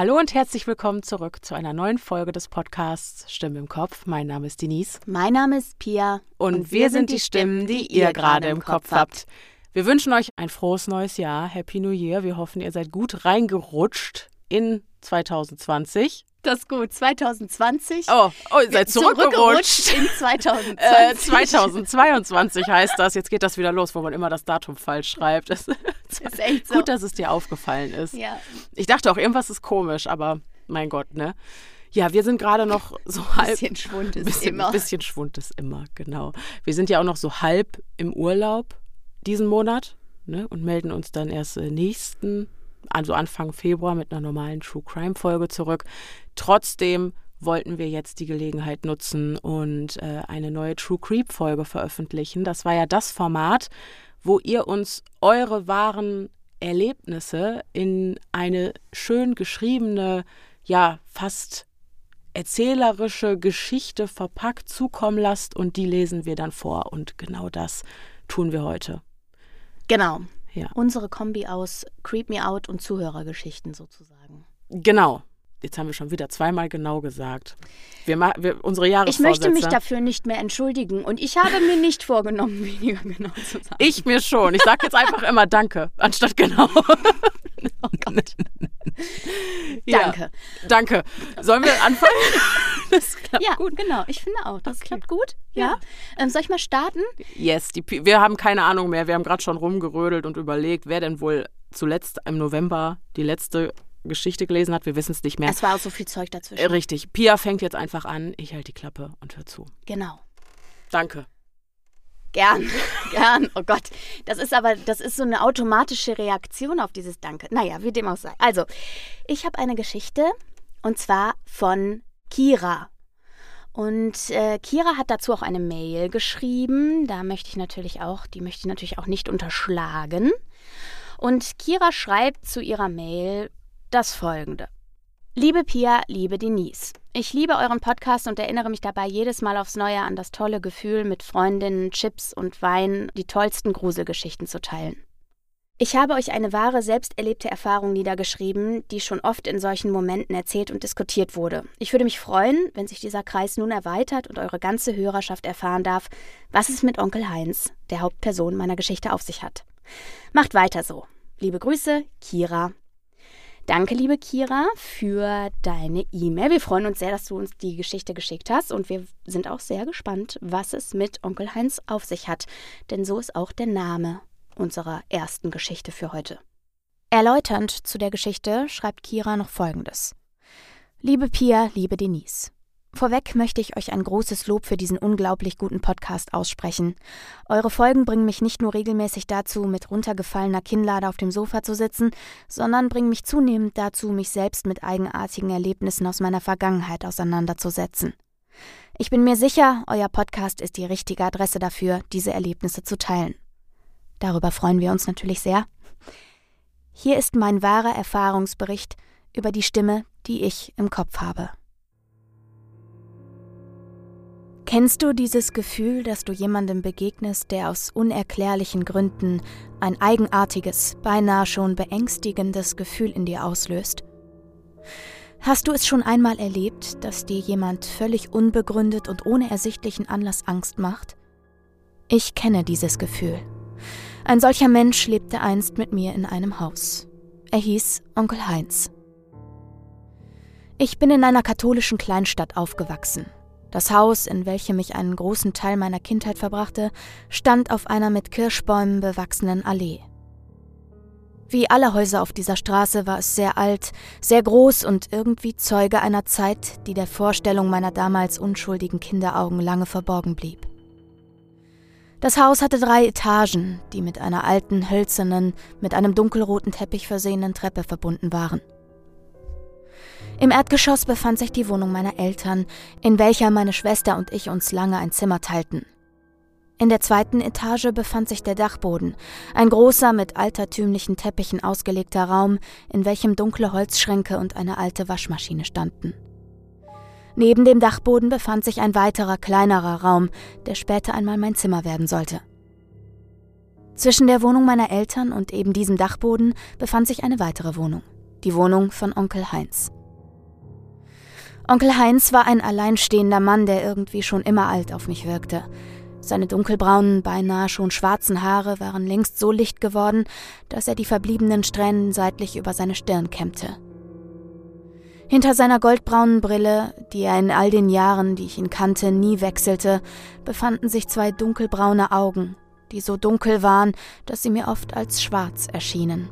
Hallo und herzlich willkommen zurück zu einer neuen Folge des Podcasts Stimme im Kopf. Mein Name ist Denise. Mein Name ist Pia. Und, und wir, wir sind die Stimmen, die ihr gerade im Kopf habt. Wir wünschen euch ein frohes neues Jahr. Happy New Year. Wir hoffen, ihr seid gut reingerutscht in 2020. Das ist gut. 2020. Oh, oh ihr seid zurückgerutscht. zurückgerutscht in 2020. Äh, 2022 heißt das. Jetzt geht das wieder los, wo man immer das Datum falsch schreibt. Das ist echt so. Gut, dass es dir aufgefallen ist. Ja. Ich dachte auch, irgendwas ist komisch, aber mein Gott, ne? Ja, wir sind gerade noch so halb. Bisschen Schwund ist bisschen, immer. Bisschen Schwund ist immer, genau. Wir sind ja auch noch so halb im Urlaub diesen Monat ne, und melden uns dann erst nächsten also Anfang Februar mit einer normalen True Crime Folge zurück. Trotzdem wollten wir jetzt die Gelegenheit nutzen und äh, eine neue True Creep Folge veröffentlichen. Das war ja das Format, wo ihr uns eure wahren Erlebnisse in eine schön geschriebene, ja, fast erzählerische Geschichte verpackt zukommen lasst und die lesen wir dann vor und genau das tun wir heute. Genau. Ja. Unsere Kombi aus Creep Me Out und Zuhörergeschichten sozusagen. Genau. Jetzt haben wir schon wieder zweimal genau gesagt. Wir, wir unsere Jahresvorsätze. Ich möchte mich dafür nicht mehr entschuldigen und ich habe mir nicht vorgenommen, weniger genau zu sagen. Ich mir schon. Ich sage jetzt einfach immer Danke, anstatt genau. oh Gott. Ja, danke. Danke. Sollen wir anfangen? Das klappt ja, gut. genau. Ich finde auch. Das okay. klappt gut. Ja. ja. Ähm, soll ich mal starten? Yes. Die, wir haben keine Ahnung mehr. Wir haben gerade schon rumgerödelt und überlegt, wer denn wohl zuletzt im November die letzte Geschichte gelesen hat. Wir wissen es nicht mehr. Es war auch so viel Zeug dazwischen. Richtig. Pia fängt jetzt einfach an. Ich halte die Klappe und hör zu. Genau. Danke. Gern, gern. Oh Gott. Das ist aber, das ist so eine automatische Reaktion auf dieses Danke. Naja, wie dem auch sei. Also, ich habe eine Geschichte und zwar von Kira. Und äh, Kira hat dazu auch eine Mail geschrieben. Da möchte ich natürlich auch, die möchte ich natürlich auch nicht unterschlagen. Und Kira schreibt zu ihrer Mail das folgende. Liebe Pia, liebe Denise, ich liebe euren Podcast und erinnere mich dabei jedes Mal aufs Neue an das tolle Gefühl, mit Freundinnen, Chips und Wein die tollsten Gruselgeschichten zu teilen. Ich habe euch eine wahre, selbst erlebte Erfahrung niedergeschrieben, die schon oft in solchen Momenten erzählt und diskutiert wurde. Ich würde mich freuen, wenn sich dieser Kreis nun erweitert und eure ganze Hörerschaft erfahren darf, was es mit Onkel Heinz, der Hauptperson meiner Geschichte, auf sich hat. Macht weiter so. Liebe Grüße, Kira. Danke, liebe Kira, für deine E-Mail. Wir freuen uns sehr, dass du uns die Geschichte geschickt hast und wir sind auch sehr gespannt, was es mit Onkel Heinz auf sich hat, denn so ist auch der Name unserer ersten Geschichte für heute. Erläuternd zu der Geschichte schreibt Kira noch Folgendes. Liebe Pia, liebe Denise. Vorweg möchte ich euch ein großes Lob für diesen unglaublich guten Podcast aussprechen. Eure Folgen bringen mich nicht nur regelmäßig dazu, mit runtergefallener Kinnlade auf dem Sofa zu sitzen, sondern bringen mich zunehmend dazu, mich selbst mit eigenartigen Erlebnissen aus meiner Vergangenheit auseinanderzusetzen. Ich bin mir sicher, euer Podcast ist die richtige Adresse dafür, diese Erlebnisse zu teilen. Darüber freuen wir uns natürlich sehr. Hier ist mein wahrer Erfahrungsbericht über die Stimme, die ich im Kopf habe. Kennst du dieses Gefühl, dass du jemandem begegnest, der aus unerklärlichen Gründen ein eigenartiges, beinahe schon beängstigendes Gefühl in dir auslöst? Hast du es schon einmal erlebt, dass dir jemand völlig unbegründet und ohne ersichtlichen Anlass Angst macht? Ich kenne dieses Gefühl. Ein solcher Mensch lebte einst mit mir in einem Haus. Er hieß Onkel Heinz. Ich bin in einer katholischen Kleinstadt aufgewachsen. Das Haus, in welchem ich einen großen Teil meiner Kindheit verbrachte, stand auf einer mit Kirschbäumen bewachsenen Allee. Wie alle Häuser auf dieser Straße war es sehr alt, sehr groß und irgendwie Zeuge einer Zeit, die der Vorstellung meiner damals unschuldigen Kinderaugen lange verborgen blieb. Das Haus hatte drei Etagen, die mit einer alten, hölzernen, mit einem dunkelroten Teppich versehenen Treppe verbunden waren. Im Erdgeschoss befand sich die Wohnung meiner Eltern, in welcher meine Schwester und ich uns lange ein Zimmer teilten. In der zweiten Etage befand sich der Dachboden, ein großer, mit altertümlichen Teppichen ausgelegter Raum, in welchem dunkle Holzschränke und eine alte Waschmaschine standen. Neben dem Dachboden befand sich ein weiterer, kleinerer Raum, der später einmal mein Zimmer werden sollte. Zwischen der Wohnung meiner Eltern und eben diesem Dachboden befand sich eine weitere Wohnung. Die Wohnung von Onkel Heinz. Onkel Heinz war ein alleinstehender Mann, der irgendwie schon immer alt auf mich wirkte. Seine dunkelbraunen, beinahe schon schwarzen Haare waren längst so licht geworden, dass er die verbliebenen Strähnen seitlich über seine Stirn kämmte. Hinter seiner goldbraunen Brille, die er in all den Jahren, die ich ihn kannte, nie wechselte, befanden sich zwei dunkelbraune Augen, die so dunkel waren, dass sie mir oft als schwarz erschienen.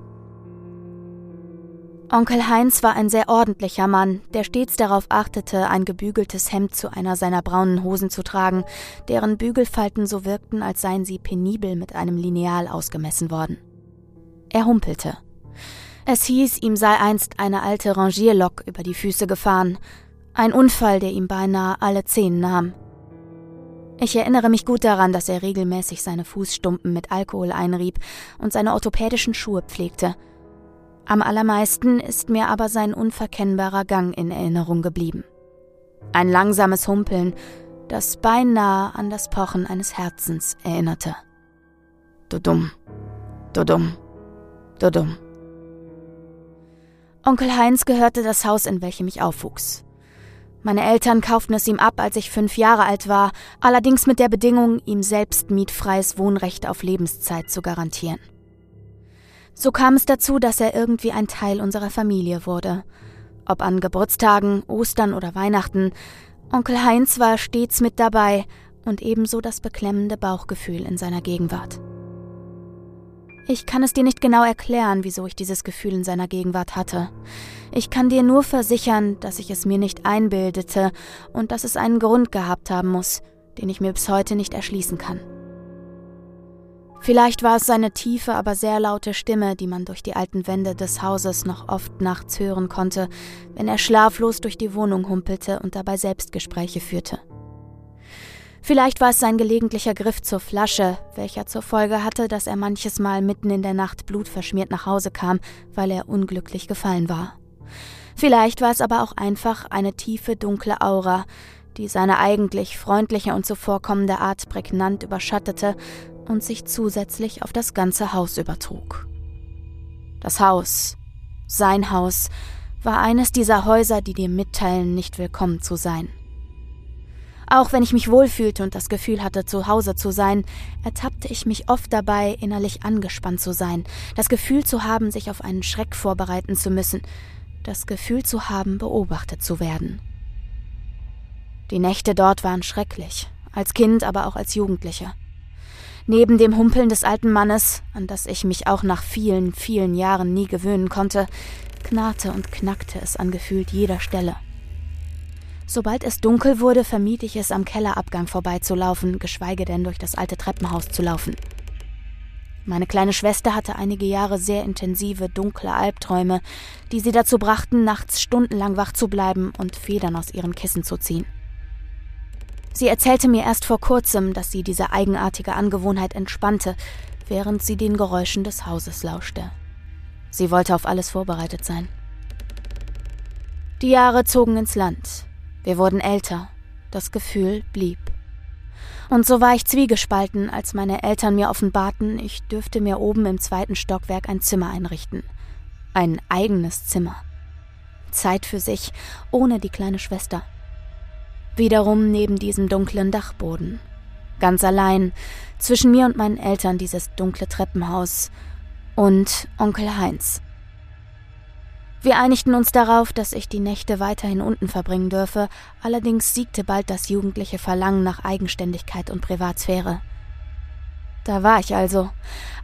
Onkel Heinz war ein sehr ordentlicher Mann, der stets darauf achtete, ein gebügeltes Hemd zu einer seiner braunen Hosen zu tragen, deren Bügelfalten so wirkten, als seien sie penibel mit einem Lineal ausgemessen worden. Er humpelte. Es hieß, ihm sei einst eine alte Rangierlok über die Füße gefahren, ein Unfall, der ihm beinahe alle Zehen nahm. Ich erinnere mich gut daran, dass er regelmäßig seine Fußstumpen mit Alkohol einrieb und seine orthopädischen Schuhe pflegte – am allermeisten ist mir aber sein unverkennbarer Gang in Erinnerung geblieben. Ein langsames Humpeln, das beinahe an das Pochen eines Herzens erinnerte. Dudum, dudum, dudum. Onkel Heinz gehörte das Haus, in welchem ich aufwuchs. Meine Eltern kauften es ihm ab, als ich fünf Jahre alt war, allerdings mit der Bedingung, ihm selbst mietfreies Wohnrecht auf Lebenszeit zu garantieren. So kam es dazu, dass er irgendwie ein Teil unserer Familie wurde. Ob an Geburtstagen, Ostern oder Weihnachten, Onkel Heinz war stets mit dabei und ebenso das beklemmende Bauchgefühl in seiner Gegenwart. Ich kann es dir nicht genau erklären, wieso ich dieses Gefühl in seiner Gegenwart hatte. Ich kann dir nur versichern, dass ich es mir nicht einbildete und dass es einen Grund gehabt haben muss, den ich mir bis heute nicht erschließen kann. Vielleicht war es seine tiefe, aber sehr laute Stimme, die man durch die alten Wände des Hauses noch oft nachts hören konnte, wenn er schlaflos durch die Wohnung humpelte und dabei Selbstgespräche führte. Vielleicht war es sein gelegentlicher Griff zur Flasche, welcher zur Folge hatte, dass er manches Mal mitten in der Nacht blutverschmiert nach Hause kam, weil er unglücklich gefallen war. Vielleicht war es aber auch einfach eine tiefe, dunkle Aura, die seine eigentlich freundliche und zuvorkommende Art prägnant überschattete und sich zusätzlich auf das ganze Haus übertrug. Das Haus, sein Haus, war eines dieser Häuser, die dir mitteilen, nicht willkommen zu sein. Auch wenn ich mich wohlfühlte und das Gefühl hatte, zu Hause zu sein, ertappte ich mich oft dabei, innerlich angespannt zu sein, das Gefühl zu haben, sich auf einen Schreck vorbereiten zu müssen, das Gefühl zu haben, beobachtet zu werden. Die Nächte dort waren schrecklich, als Kind, aber auch als Jugendliche. Neben dem Humpeln des alten Mannes, an das ich mich auch nach vielen, vielen Jahren nie gewöhnen konnte, knarrte und knackte es an gefühlt jeder Stelle. Sobald es dunkel wurde, vermied ich es, am Kellerabgang vorbeizulaufen, geschweige denn durch das alte Treppenhaus zu laufen. Meine kleine Schwester hatte einige Jahre sehr intensive, dunkle Albträume, die sie dazu brachten, nachts stundenlang wach zu bleiben und Federn aus ihren Kissen zu ziehen. Sie erzählte mir erst vor kurzem, dass sie diese eigenartige Angewohnheit entspannte, während sie den Geräuschen des Hauses lauschte. Sie wollte auf alles vorbereitet sein. Die Jahre zogen ins Land. Wir wurden älter. Das Gefühl blieb. Und so war ich zwiegespalten, als meine Eltern mir offenbarten, ich dürfte mir oben im zweiten Stockwerk ein Zimmer einrichten. Ein eigenes Zimmer. Zeit für sich, ohne die kleine Schwester. Wiederum neben diesem dunklen Dachboden. Ganz allein, zwischen mir und meinen Eltern dieses dunkle Treppenhaus und Onkel Heinz. Wir einigten uns darauf, dass ich die Nächte weiterhin unten verbringen dürfe, allerdings siegte bald das jugendliche Verlangen nach Eigenständigkeit und Privatsphäre. Da war ich also,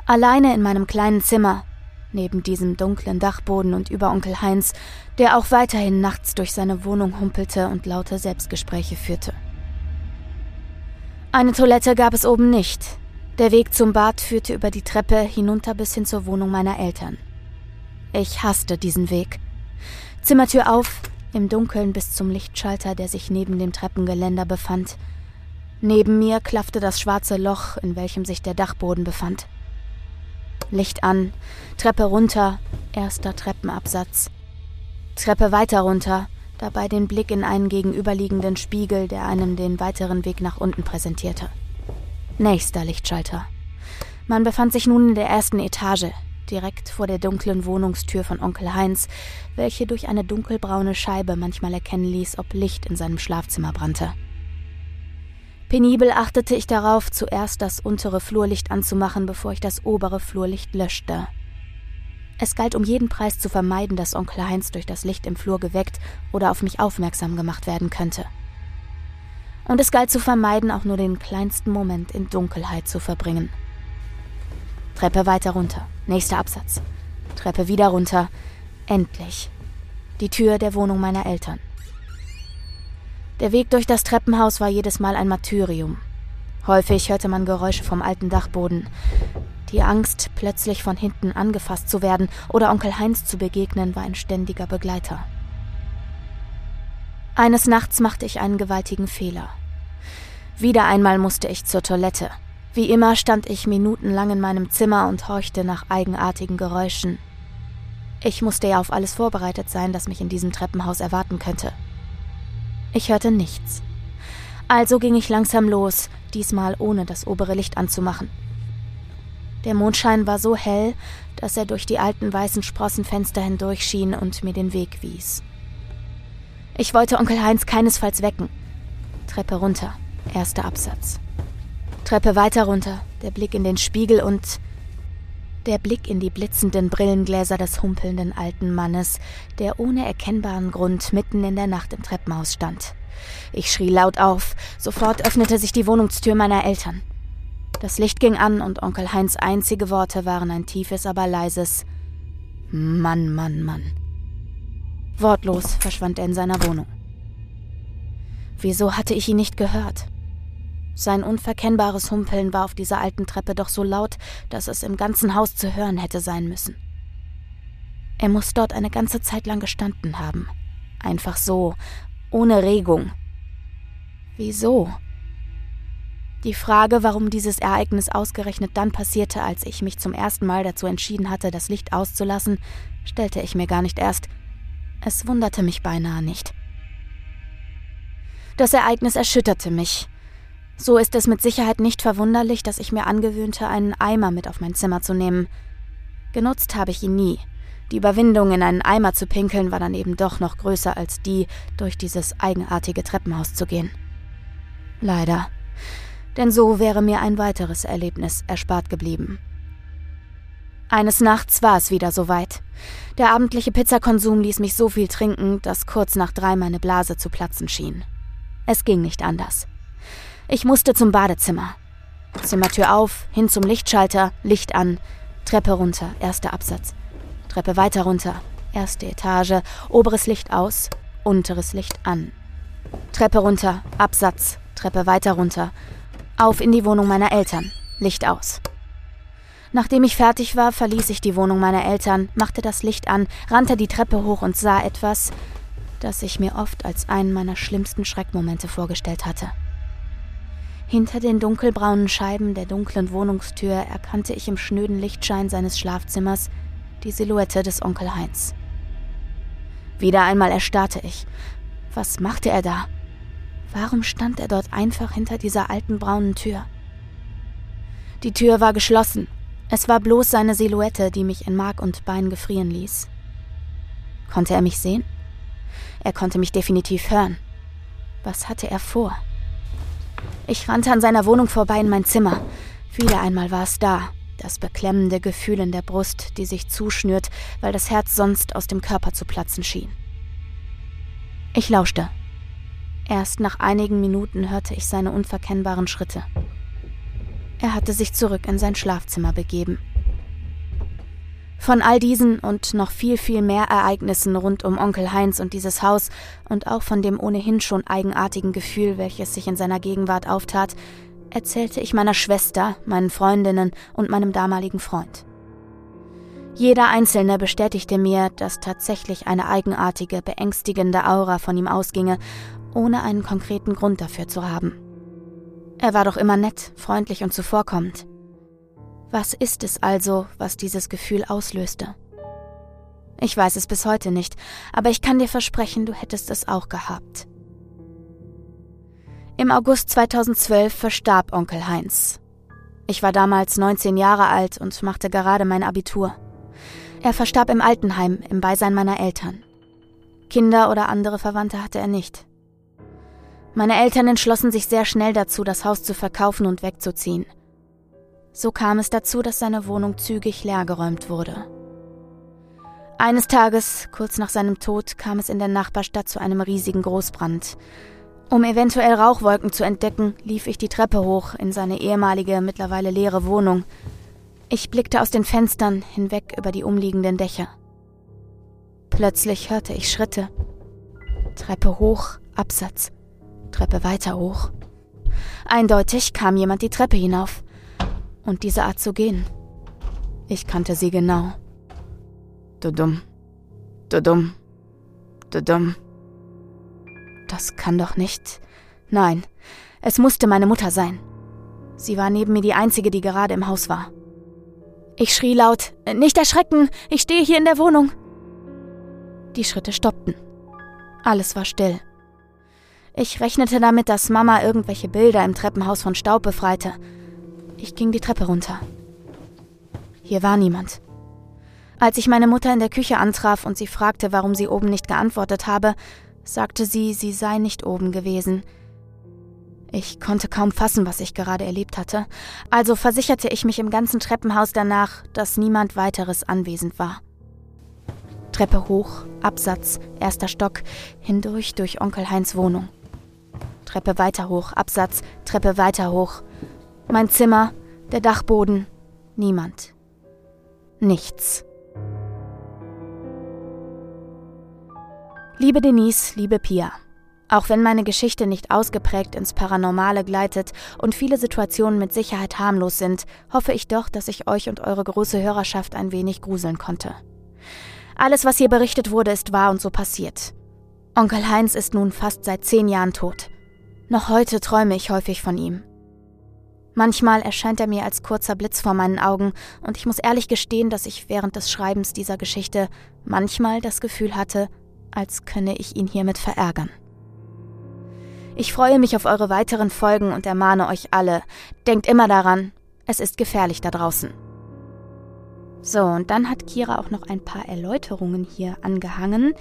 alleine in meinem kleinen Zimmer, neben diesem dunklen Dachboden und über Onkel Heinz, der auch weiterhin nachts durch seine Wohnung humpelte und laute Selbstgespräche führte. Eine Toilette gab es oben nicht. Der Weg zum Bad führte über die Treppe hinunter bis hin zur Wohnung meiner Eltern. Ich hasste diesen Weg. Zimmertür auf, im Dunkeln bis zum Lichtschalter, der sich neben dem Treppengeländer befand. Neben mir klaffte das schwarze Loch, in welchem sich der Dachboden befand. Licht an, Treppe runter, erster Treppenabsatz. Treppe weiter runter, dabei den Blick in einen gegenüberliegenden Spiegel, der einem den weiteren Weg nach unten präsentierte. Nächster Lichtschalter. Man befand sich nun in der ersten Etage, direkt vor der dunklen Wohnungstür von Onkel Heinz, welche durch eine dunkelbraune Scheibe manchmal erkennen ließ, ob Licht in seinem Schlafzimmer brannte. Penibel achtete ich darauf, zuerst das untere Flurlicht anzumachen, bevor ich das obere Flurlicht löschte. Es galt um jeden Preis zu vermeiden, dass Onkel Heinz durch das Licht im Flur geweckt oder auf mich aufmerksam gemacht werden könnte. Und es galt zu vermeiden, auch nur den kleinsten Moment in Dunkelheit zu verbringen. Treppe weiter runter, nächster Absatz. Treppe wieder runter, endlich. Die Tür der Wohnung meiner Eltern. Der Weg durch das Treppenhaus war jedes Mal ein Martyrium. Häufig hörte man Geräusche vom alten Dachboden. Die Angst, plötzlich von hinten angefasst zu werden oder Onkel Heinz zu begegnen, war ein ständiger Begleiter. Eines Nachts machte ich einen gewaltigen Fehler. Wieder einmal musste ich zur Toilette. Wie immer stand ich minutenlang in meinem Zimmer und horchte nach eigenartigen Geräuschen. Ich musste ja auf alles vorbereitet sein, das mich in diesem Treppenhaus erwarten könnte. Ich hörte nichts. Also ging ich langsam los, diesmal ohne das obere Licht anzumachen. Der Mondschein war so hell, dass er durch die alten weißen Sprossenfenster hindurch schien und mir den Weg wies. Ich wollte Onkel Heinz keinesfalls wecken. Treppe runter, erster Absatz. Treppe weiter runter, der Blick in den Spiegel und der Blick in die blitzenden Brillengläser des humpelnden alten Mannes, der ohne erkennbaren Grund mitten in der Nacht im Treppenhaus stand. Ich schrie laut auf, sofort öffnete sich die Wohnungstür meiner Eltern. Das Licht ging an und Onkel Heinz einzige Worte waren ein tiefes, aber leises Mann, Mann, Mann. Wortlos verschwand er in seiner Wohnung. Wieso hatte ich ihn nicht gehört? Sein unverkennbares Humpeln war auf dieser alten Treppe doch so laut, dass es im ganzen Haus zu hören hätte sein müssen. Er muss dort eine ganze Zeit lang gestanden haben. Einfach so, ohne Regung. Wieso? Die Frage, warum dieses Ereignis ausgerechnet dann passierte, als ich mich zum ersten Mal dazu entschieden hatte, das Licht auszulassen, stellte ich mir gar nicht erst. Es wunderte mich beinahe nicht. Das Ereignis erschütterte mich, so ist es mit Sicherheit nicht verwunderlich, dass ich mir angewöhnte, einen Eimer mit auf mein Zimmer zu nehmen. Genutzt habe ich ihn nie. Die Überwindung, in einen Eimer zu pinkeln, war dann eben doch noch größer als die, durch dieses eigenartige Treppenhaus zu gehen. Leider. Denn so wäre mir ein weiteres Erlebnis erspart geblieben. Eines Nachts war es wieder soweit. Der abendliche Pizzakonsum ließ mich so viel trinken, dass kurz nach drei meine Blase zu platzen schien. Es ging nicht anders. Ich musste zum Badezimmer. Zimmertür auf, hin zum Lichtschalter, Licht an, Treppe runter, erster Absatz. Treppe weiter runter, erste Etage, oberes Licht aus, unteres Licht an. Treppe runter, Absatz, Treppe weiter runter, auf in die Wohnung meiner Eltern, Licht aus. Nachdem ich fertig war, verließ ich die Wohnung meiner Eltern, machte das Licht an, rannte die Treppe hoch und sah etwas, das ich mir oft als einen meiner schlimmsten Schreckmomente vorgestellt hatte. Hinter den dunkelbraunen Scheiben der dunklen Wohnungstür erkannte ich im schnöden Lichtschein seines Schlafzimmers die Silhouette des Onkel Heinz. Wieder einmal erstarrte ich. Was machte er da? Warum stand er dort einfach hinter dieser alten braunen Tür? Die Tür war geschlossen. Es war bloß seine Silhouette, die mich in Mark und Bein gefrieren ließ. Konnte er mich sehen? Er konnte mich definitiv hören. Was hatte er vor? Ich rannte an seiner Wohnung vorbei in mein Zimmer. Wieder einmal war es da, das beklemmende Gefühl in der Brust, die sich zuschnürt, weil das Herz sonst aus dem Körper zu platzen schien. Ich lauschte. Erst nach einigen Minuten hörte ich seine unverkennbaren Schritte. Er hatte sich zurück in sein Schlafzimmer begeben. Von all diesen und noch viel, viel mehr Ereignissen rund um Onkel Heinz und dieses Haus und auch von dem ohnehin schon eigenartigen Gefühl, welches sich in seiner Gegenwart auftat, erzählte ich meiner Schwester, meinen Freundinnen und meinem damaligen Freund. Jeder Einzelne bestätigte mir, dass tatsächlich eine eigenartige, beängstigende Aura von ihm ausginge, ohne einen konkreten Grund dafür zu haben. Er war doch immer nett, freundlich und zuvorkommend. Was ist es also, was dieses Gefühl auslöste? Ich weiß es bis heute nicht, aber ich kann dir versprechen, du hättest es auch gehabt. Im August 2012 verstarb Onkel Heinz. Ich war damals 19 Jahre alt und machte gerade mein Abitur. Er verstarb im Altenheim im Beisein meiner Eltern. Kinder oder andere Verwandte hatte er nicht. Meine Eltern entschlossen sich sehr schnell dazu, das Haus zu verkaufen und wegzuziehen. So kam es dazu, dass seine Wohnung zügig leergeräumt wurde. Eines Tages, kurz nach seinem Tod, kam es in der Nachbarstadt zu einem riesigen Großbrand. Um eventuell Rauchwolken zu entdecken, lief ich die Treppe hoch in seine ehemalige, mittlerweile leere Wohnung. Ich blickte aus den Fenstern hinweg über die umliegenden Dächer. Plötzlich hörte ich Schritte. Treppe hoch, Absatz. Treppe weiter hoch. Eindeutig kam jemand die Treppe hinauf. Und diese Art zu gehen. Ich kannte sie genau. Du dumm. Du dumm. Du dumm. Das kann doch nicht. Nein, es musste meine Mutter sein. Sie war neben mir die einzige, die gerade im Haus war. Ich schrie laut, nicht erschrecken, ich stehe hier in der Wohnung. Die Schritte stoppten. Alles war still. Ich rechnete damit, dass Mama irgendwelche Bilder im Treppenhaus von Staub befreite. Ich ging die Treppe runter. Hier war niemand. Als ich meine Mutter in der Küche antraf und sie fragte, warum sie oben nicht geantwortet habe, sagte sie, sie sei nicht oben gewesen. Ich konnte kaum fassen, was ich gerade erlebt hatte, also versicherte ich mich im ganzen Treppenhaus danach, dass niemand weiteres anwesend war. Treppe hoch, Absatz, erster Stock, hindurch durch Onkel Heinz Wohnung. Treppe weiter hoch, Absatz, Treppe weiter hoch. Mein Zimmer, der Dachboden, niemand. Nichts. Liebe Denise, liebe Pia, auch wenn meine Geschichte nicht ausgeprägt ins Paranormale gleitet und viele Situationen mit Sicherheit harmlos sind, hoffe ich doch, dass ich euch und eure große Hörerschaft ein wenig gruseln konnte. Alles, was hier berichtet wurde, ist wahr und so passiert. Onkel Heinz ist nun fast seit zehn Jahren tot. Noch heute träume ich häufig von ihm. Manchmal erscheint er mir als kurzer Blitz vor meinen Augen, und ich muss ehrlich gestehen, dass ich während des Schreibens dieser Geschichte manchmal das Gefühl hatte, als könne ich ihn hiermit verärgern. Ich freue mich auf eure weiteren Folgen und ermahne euch alle, denkt immer daran, es ist gefährlich da draußen. So, und dann hat Kira auch noch ein paar Erläuterungen hier angehangen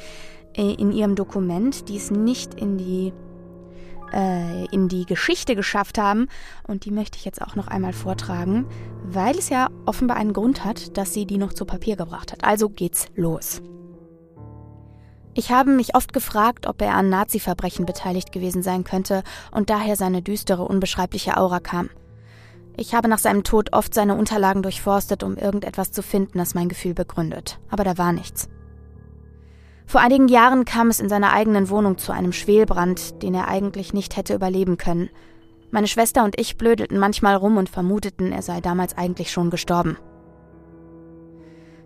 äh, in ihrem Dokument, die es nicht in die äh, in die Geschichte geschafft haben. Und die möchte ich jetzt auch noch einmal vortragen, weil es ja offenbar einen Grund hat, dass sie die noch zu Papier gebracht hat. Also geht's los. Ich habe mich oft gefragt, ob er an Nazi-Verbrechen beteiligt gewesen sein könnte und daher seine düstere, unbeschreibliche Aura kam. Ich habe nach seinem Tod oft seine Unterlagen durchforstet, um irgendetwas zu finden, das mein Gefühl begründet, aber da war nichts. Vor einigen Jahren kam es in seiner eigenen Wohnung zu einem Schwelbrand, den er eigentlich nicht hätte überleben können. Meine Schwester und ich blödelten manchmal rum und vermuteten, er sei damals eigentlich schon gestorben.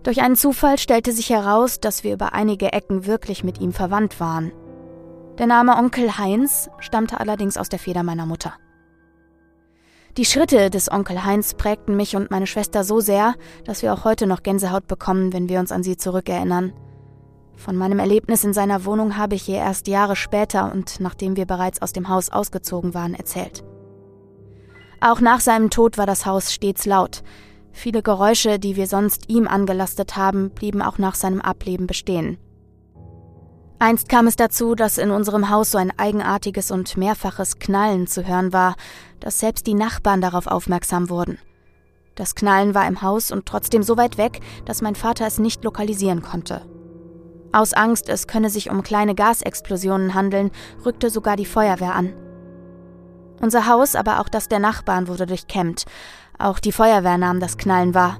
Durch einen Zufall stellte sich heraus, dass wir über einige Ecken wirklich mit ihm verwandt waren. Der Name Onkel Heinz stammte allerdings aus der Feder meiner Mutter. Die Schritte des Onkel Heinz prägten mich und meine Schwester so sehr, dass wir auch heute noch Gänsehaut bekommen, wenn wir uns an sie zurückerinnern. Von meinem Erlebnis in seiner Wohnung habe ich ihr erst Jahre später und nachdem wir bereits aus dem Haus ausgezogen waren, erzählt. Auch nach seinem Tod war das Haus stets laut. Viele Geräusche, die wir sonst ihm angelastet haben, blieben auch nach seinem Ableben bestehen. Einst kam es dazu, dass in unserem Haus so ein eigenartiges und mehrfaches Knallen zu hören war, dass selbst die Nachbarn darauf aufmerksam wurden. Das Knallen war im Haus und trotzdem so weit weg, dass mein Vater es nicht lokalisieren konnte. Aus Angst, es könne sich um kleine Gasexplosionen handeln, rückte sogar die Feuerwehr an. Unser Haus, aber auch das der Nachbarn wurde durchkämmt. Auch die Feuerwehr nahm das Knallen wahr.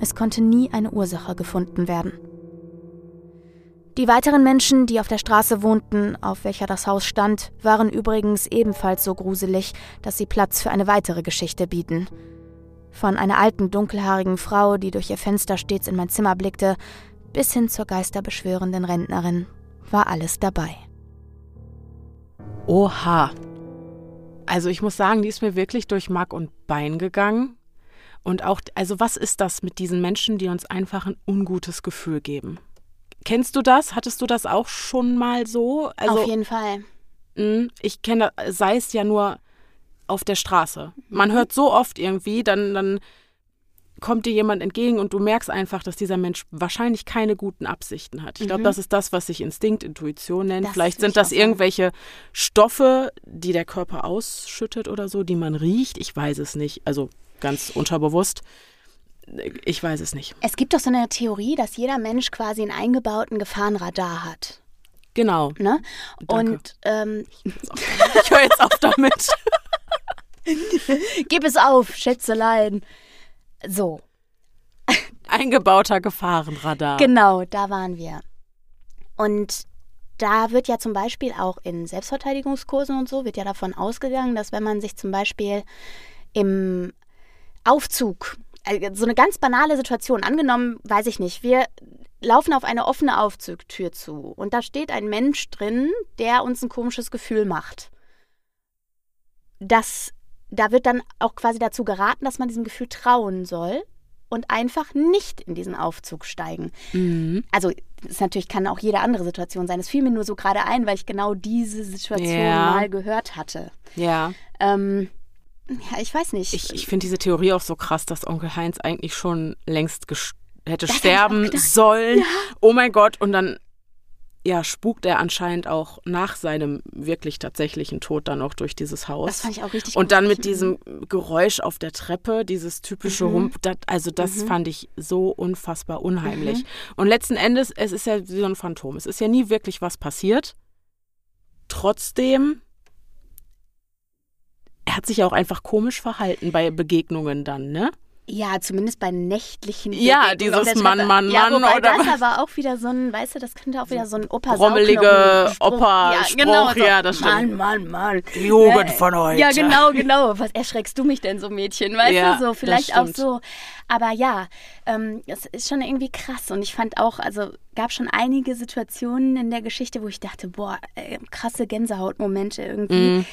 Es konnte nie eine Ursache gefunden werden. Die weiteren Menschen, die auf der Straße wohnten, auf welcher das Haus stand, waren übrigens ebenfalls so gruselig, dass sie Platz für eine weitere Geschichte bieten. Von einer alten dunkelhaarigen Frau, die durch ihr Fenster stets in mein Zimmer blickte, bis hin zur geisterbeschwörenden Rentnerin war alles dabei. Oha. Also ich muss sagen, die ist mir wirklich durch Mark und Bein gegangen. Und auch, also was ist das mit diesen Menschen, die uns einfach ein ungutes Gefühl geben? Kennst du das? Hattest du das auch schon mal so? Also, auf jeden Fall. Hm, ich kenne, sei es ja nur auf der Straße. Man hört so oft irgendwie, dann, dann kommt dir jemand entgegen und du merkst einfach, dass dieser Mensch wahrscheinlich keine guten Absichten hat. Ich glaube, Mhm. das ist das, was sich Instinkt, Intuition nennt. Das Vielleicht sind das irgendwelche Stoffe, die der Körper ausschüttet oder so, die man riecht. Ich weiß es nicht. Also ganz unterbewusst. Ich weiß es nicht. Es gibt doch so eine Theorie, dass jeder Mensch quasi einen eingebauten Gefahrenradar hat. Genau. Ne? Und ähm, Ich höre jetzt auf damit. gib es auf, Schätzelein. So, Eingebauter Gefahrenradar. genau, da waren wir. Und da wird ja zum Beispiel auch in Selbstverteidigungskursen und so, wird ja davon ausgegangen, dass wenn man sich zum Beispiel im Aufzug, äh, so eine ganz banale Situation, angenommen, weiß ich nicht, wir laufen auf eine offene Aufzugtür zu und da steht ein Mensch drin, der uns ein komisches Gefühl macht. Das, da wird dann auch quasi dazu geraten, dass man diesem Gefühl trauen soll und einfach nicht in diesen Aufzug steigen. Mhm. Also, es natürlich kann auch jede andere Situation sein. Es fiel mir nur so gerade ein, weil ich genau diese Situation Ja. mal gehört hatte. Ja. Ähm, ja, ich weiß nicht. Ich, ich finde diese Theorie auch so krass, dass Onkel Heinz eigentlich schon längst ges- hätte Das sterben sollen. Oh mein Gott. Und dann ja, spukt er anscheinend auch nach seinem wirklich tatsächlichen Tod dann auch durch dieses Haus. das fand ich auch richtig Und dann mit diesem Geräusch auf der Treppe, dieses typische Mhm. Hump, das, also das Mhm. fand ich so unfassbar unheimlich. Und letzten Endes, es ist ja wie so ein Phantom. Es ist ja nie wirklich was passiert. Trotzdem, er hat sich ja auch einfach komisch verhalten bei Begegnungen dann, ne? Ja, zumindest bei nächtlichen Ja, dieses Mann. Mann, ja, Mann wobei oder das was? aber auch wieder so ein, weißt du, das könnte auch wieder so ein opa Spruch. Opa-Spruch, ja, genau, so, ja, das stimmt. Mann, Mann, Mann. Die Jugend Ne? von heute. Ja, genau, genau. Was erschreckst du mich denn so, Mädchen? Weißt Ja, du, so das vielleicht auch so. Aber ja, ähm, es ist schon irgendwie krass. Und ich fand auch, also gab schon einige Situationen in der Geschichte, wo ich dachte, boah, äh, krasse Gänsehautmomente irgendwie. Mhm.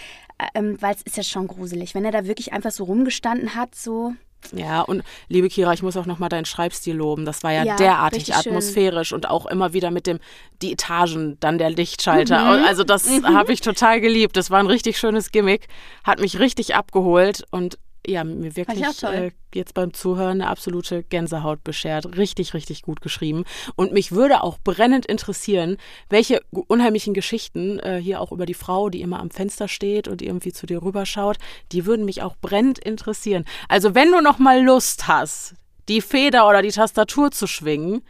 Ähm, Weil es ist ja schon gruselig, wenn er da wirklich einfach so rumgestanden hat, so. Ja, und liebe Kira, ich muss auch nochmal deinen Schreibstil loben. Das war ja, Ja, derartig schön. atmosphärisch und auch immer wieder mit dem, die Etagen, dann der Lichtschalter. Mhm. Also das habe ich total geliebt. Das war ein richtig schönes Gimmick, hat mich richtig abgeholt und ja, mir ich wirklich äh, jetzt beim Zuhören eine absolute Gänsehaut beschert. Richtig, richtig gut geschrieben. Und mich würde auch brennend interessieren, welche unheimlichen Geschichten äh, hier auch über die Frau, die immer am Fenster steht und irgendwie zu dir rüberschaut, die würden mich auch brennend interessieren. Also wenn du noch mal Lust hast, die Feder oder die Tastatur zu schwingen,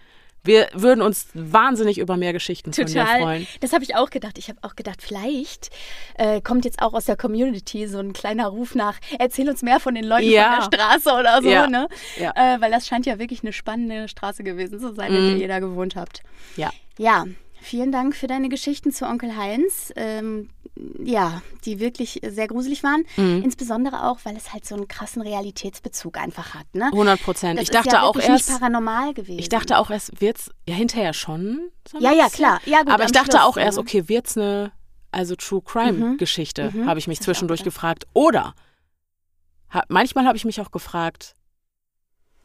wir würden uns wahnsinnig über mehr Geschichten von dir Total. freuen. Das habe ich auch gedacht. Ich habe auch gedacht, vielleicht äh, kommt jetzt auch aus der Community so ein kleiner Ruf nach, erzähl uns mehr von den Leuten Ja. von der Straße oder so, Ja. ne? Ja. Äh, weil das scheint ja wirklich eine spannende Straße gewesen zu sein, in der ihr da gewohnt habt. Ja. Ja, vielen Dank für deine Geschichten zu Onkel Heinz. Ähm, ja, die wirklich sehr gruselig waren. Mhm. Insbesondere auch, weil es halt so einen krassen Realitätsbezug einfach hat, ne? 100 Prozent. Ich dachte ja auch erst, nicht paranormal gewesen. ich dachte auch erst, wird's ja hinterher schon. So Ja, ja, klar. Ja, gut, Aber ich dachte Schluss auch erst, okay, wird's eine also True Crime Mhm. Geschichte, Mhm. habe ich mich Das zwischendurch gefragt. Oder ha, manchmal habe ich mich auch gefragt,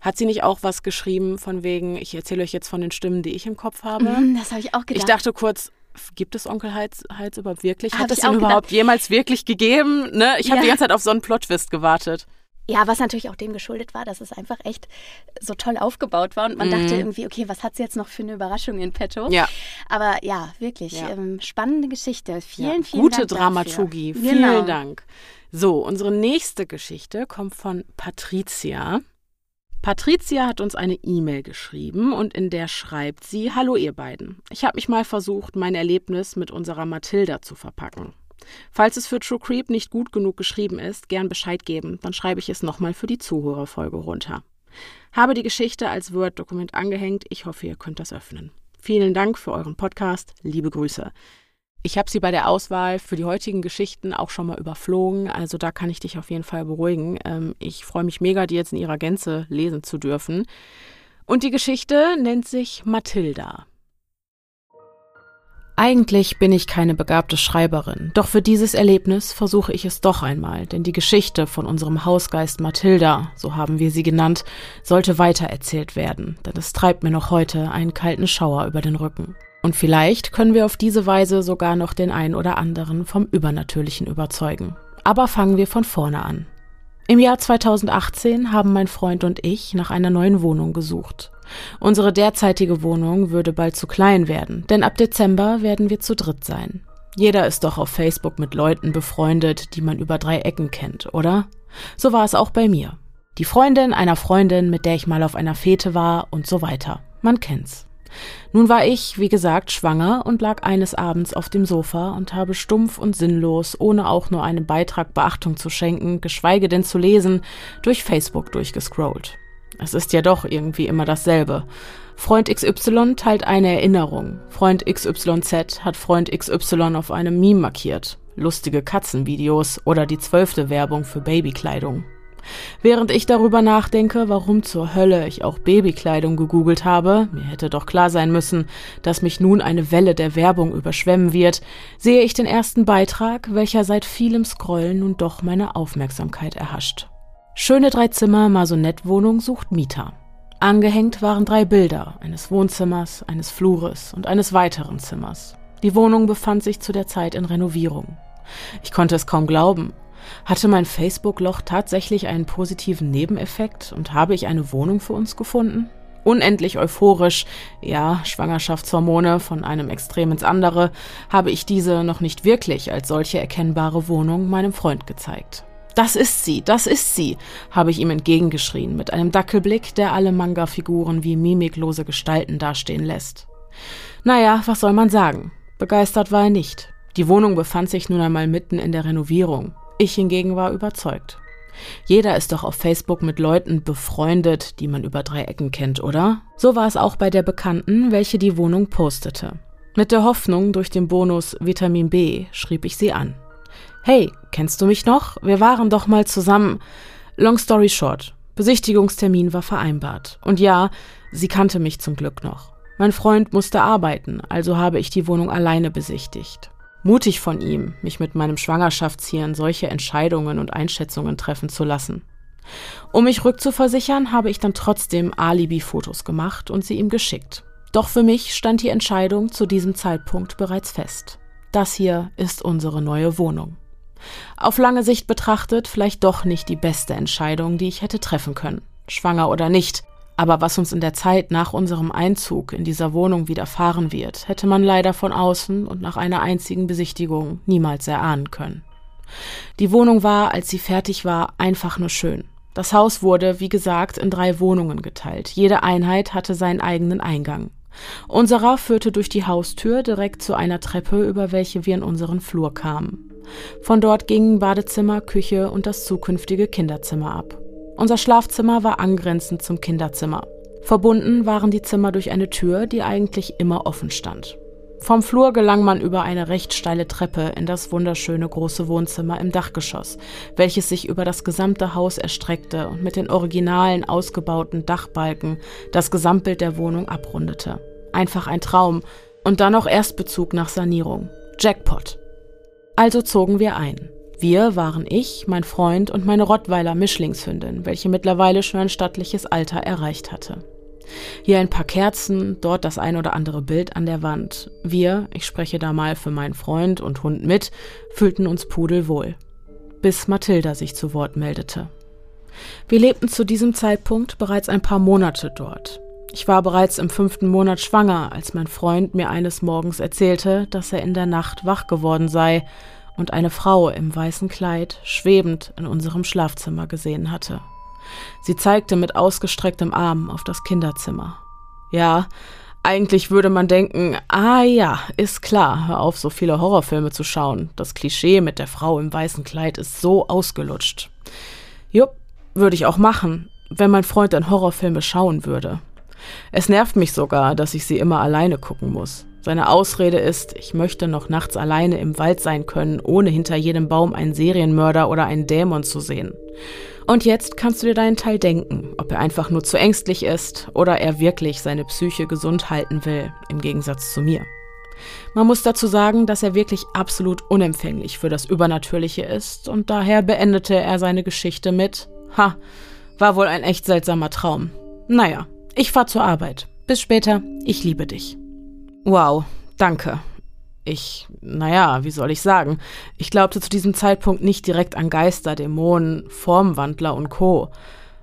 hat sie nicht auch was geschrieben von wegen, ich erzähle euch jetzt von den Stimmen, die ich im Kopf habe? Mhm, das habe ich auch gedacht. Ich dachte kurz, gibt es Onkel Heiz, Heiz überhaupt wirklich? Hat es ihn auch gedacht. überhaupt jemals wirklich gegeben? Ne? Ich habe Ja. die ganze Zeit auf so einen Plot-Twist gewartet. Ja, was natürlich auch dem geschuldet war, dass es einfach echt so toll aufgebaut war und man Mhm. dachte irgendwie, okay, was hat sie jetzt noch für eine Überraschung in petto? Ja. Aber ja, wirklich, Ja. Ähm, spannende Geschichte. Vielen, Ja, vielen Gute Dank. Dramaturgie. Dafür. Vielen Genau. Dank. So, unsere nächste Geschichte kommt von Patricia. Patricia hat uns eine E-Mail geschrieben und in der schreibt sie: Hallo, ihr beiden. Ich habe mich mal versucht, mein Erlebnis mit unserer Mathilda zu verpacken. Falls es für True Creep nicht gut genug geschrieben ist, gern Bescheid geben, dann schreibe ich es nochmal für die Zuhörerfolge runter. Habe die Geschichte als Word-Dokument angehängt. Ich hoffe, ihr könnt das öffnen. Vielen Dank für euren Podcast. Liebe Grüße. Ich habe sie bei der Auswahl für die heutigen Geschichten auch schon mal überflogen, also da kann ich dich auf jeden Fall beruhigen. Ähm, ich freue mich mega, die jetzt in ihrer Gänze lesen zu dürfen. Und die Geschichte nennt sich Mathilda. Eigentlich bin ich keine begabte Schreiberin, doch für dieses Erlebnis versuche ich es doch einmal, denn die Geschichte von unserem Hausgeist Mathilda, so haben wir sie genannt, sollte weitererzählt werden, denn es treibt mir noch heute einen kalten Schauer über den Rücken. Und vielleicht können wir auf diese Weise sogar noch den einen oder anderen vom Übernatürlichen überzeugen. Aber fangen wir von vorne an. Im Jahr 2018 haben mein Freund und ich nach einer neuen Wohnung gesucht. Unsere derzeitige Wohnung würde bald zu klein werden, denn ab Dezember werden wir zu dritt sein. Jeder ist doch auf Facebook mit Leuten befreundet, die man über drei Ecken kennt, oder? So war es auch bei mir. Die Freundin einer Freundin, mit der ich mal auf einer Fete war und so weiter. Man kennt's. Nun war ich, wie gesagt, schwanger und lag eines Abends auf dem Sofa und habe stumpf und sinnlos, ohne auch nur einem Beitrag Beachtung zu schenken, geschweige denn zu lesen, durch Facebook durchgescrollt. Es ist ja doch irgendwie immer dasselbe. Freund XY teilt eine Erinnerung. Freund XYZ hat Freund XY auf einem Meme markiert. Lustige Katzenvideos oder die zwölfte Werbung für Babykleidung. Während ich darüber nachdenke, warum zur Hölle ich auch Babykleidung gegoogelt habe, mir hätte doch klar sein müssen, dass mich nun eine Welle der Werbung überschwemmen wird, sehe ich den ersten Beitrag, welcher seit vielem Scrollen nun doch meine Aufmerksamkeit erhascht. Schöne Dreizimmer Masonettwohnung sucht Mieter. Angehängt waren drei Bilder eines Wohnzimmers, eines Flures und eines weiteren Zimmers. Die Wohnung befand sich zu der Zeit in Renovierung. Ich konnte es kaum glauben. Hatte mein Facebook-Loch tatsächlich einen positiven Nebeneffekt und habe ich eine Wohnung für uns gefunden? Unendlich euphorisch, ja, Schwangerschaftshormone von einem Extrem ins andere, habe ich diese noch nicht wirklich als solche erkennbare Wohnung meinem Freund gezeigt. Das ist sie, das ist sie, habe ich ihm entgegengeschrien, mit einem Dackelblick, der alle Manga-Figuren wie mimiklose Gestalten dastehen lässt. Naja, was soll man sagen? Begeistert war er nicht. Die Wohnung befand sich nun einmal mitten in der Renovierung. Ich hingegen war überzeugt. Jeder ist doch auf Facebook mit Leuten befreundet, die man über drei Ecken kennt, oder? So war es auch bei der Bekannten, welche die Wohnung postete. Mit der Hoffnung durch den Bonus Vitamin B schrieb ich sie an. Hey, kennst du mich noch? Wir waren doch mal zusammen. Long story short. Besichtigungstermin war vereinbart. Und ja, sie kannte mich zum Glück noch. Mein Freund musste arbeiten, also habe ich die Wohnung alleine besichtigt. Mutig von ihm, mich mit meinem Schwangerschaftshirn solche Entscheidungen und Einschätzungen treffen zu lassen. Um mich rückzuversichern, habe ich dann trotzdem Alibi-Fotos gemacht und sie ihm geschickt. Doch für mich stand die Entscheidung zu diesem Zeitpunkt bereits fest. Das hier ist unsere neue Wohnung. Auf lange Sicht betrachtet vielleicht doch nicht die beste Entscheidung, die ich hätte treffen können. Schwanger oder nicht, aber was uns in der Zeit nach unserem Einzug in dieser Wohnung widerfahren wird, hätte man leider von außen und nach einer einzigen Besichtigung niemals erahnen können. Die Wohnung war, als sie fertig war, einfach nur schön. Das Haus wurde, wie gesagt, in drei Wohnungen geteilt. Jede Einheit hatte seinen eigenen Eingang. Unserer führte durch die Haustür direkt zu einer Treppe, über welche wir in unseren Flur kamen. Von dort gingen Badezimmer, Küche und das zukünftige Kinderzimmer ab. Unser Schlafzimmer war angrenzend zum Kinderzimmer. Verbunden waren die Zimmer durch eine Tür, die eigentlich immer offen stand. Vom Flur gelang man über eine recht steile Treppe in das wunderschöne große Wohnzimmer im Dachgeschoss, welches sich über das gesamte Haus erstreckte und mit den originalen ausgebauten Dachbalken das Gesamtbild der Wohnung abrundete. Einfach ein Traum und dann auch Erstbezug nach Sanierung. Jackpot. Also zogen wir ein. Wir waren ich, mein Freund und meine Rottweiler Mischlingshündin, welche mittlerweile schon ein stattliches Alter erreicht hatte. Hier ein paar Kerzen, dort das ein oder andere Bild an der Wand. Wir, ich spreche da mal für meinen Freund und Hund mit, fühlten uns pudelwohl. Bis Mathilda sich zu Wort meldete. Wir lebten zu diesem Zeitpunkt bereits ein paar Monate dort. Ich war bereits im fünften Monat schwanger, als mein Freund mir eines Morgens erzählte, dass er in der Nacht wach geworden sei und eine Frau im weißen Kleid schwebend in unserem Schlafzimmer gesehen hatte. Sie zeigte mit ausgestrecktem Arm auf das Kinderzimmer. Ja, eigentlich würde man denken, ah ja, ist klar, hör auf, so viele Horrorfilme zu schauen. Das Klischee mit der Frau im weißen Kleid ist so ausgelutscht. Jupp, würde ich auch machen, wenn mein Freund dann Horrorfilme schauen würde. Es nervt mich sogar, dass ich sie immer alleine gucken muss. Seine Ausrede ist, ich möchte noch nachts alleine im Wald sein können, ohne hinter jedem Baum einen Serienmörder oder einen Dämon zu sehen. Und jetzt kannst du dir deinen Teil denken, ob er einfach nur zu ängstlich ist oder er wirklich seine Psyche gesund halten will, im Gegensatz zu mir. Man muss dazu sagen, dass er wirklich absolut unempfänglich für das Übernatürliche ist und daher beendete er seine Geschichte mit Ha, war wohl ein echt seltsamer Traum. Naja, ich fahr zur Arbeit. Bis später, ich liebe dich. Wow, danke. Ich, naja, wie soll ich sagen, ich glaubte zu diesem Zeitpunkt nicht direkt an Geister, Dämonen, Formwandler und Co.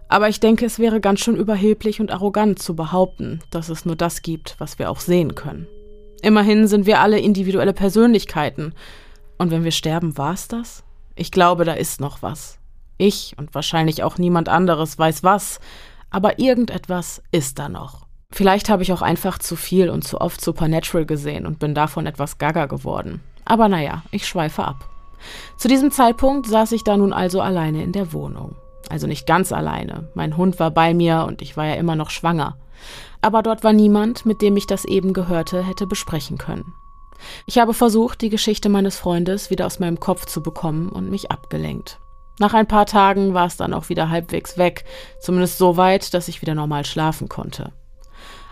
Aber ich denke, es wäre ganz schön überheblich und arrogant zu behaupten, dass es nur das gibt, was wir auch sehen können. Immerhin sind wir alle individuelle Persönlichkeiten. Und wenn wir sterben, war's das? Ich glaube, da ist noch was. Ich und wahrscheinlich auch niemand anderes weiß was, aber irgendetwas ist da noch. Vielleicht habe ich auch einfach zu viel und zu oft Supernatural gesehen und bin davon etwas gaga geworden. Aber naja, ich schweife ab. Zu diesem Zeitpunkt saß ich da nun also alleine in der Wohnung. Also nicht ganz alleine. Mein Hund war bei mir und ich war ja immer noch schwanger. Aber dort war niemand, mit dem ich das eben Gehörte hätte besprechen können. Ich habe versucht, die Geschichte meines Freundes wieder aus meinem Kopf zu bekommen und mich abgelenkt. Nach ein paar Tagen war es dann auch wieder halbwegs weg, zumindest so weit, dass ich wieder normal schlafen konnte.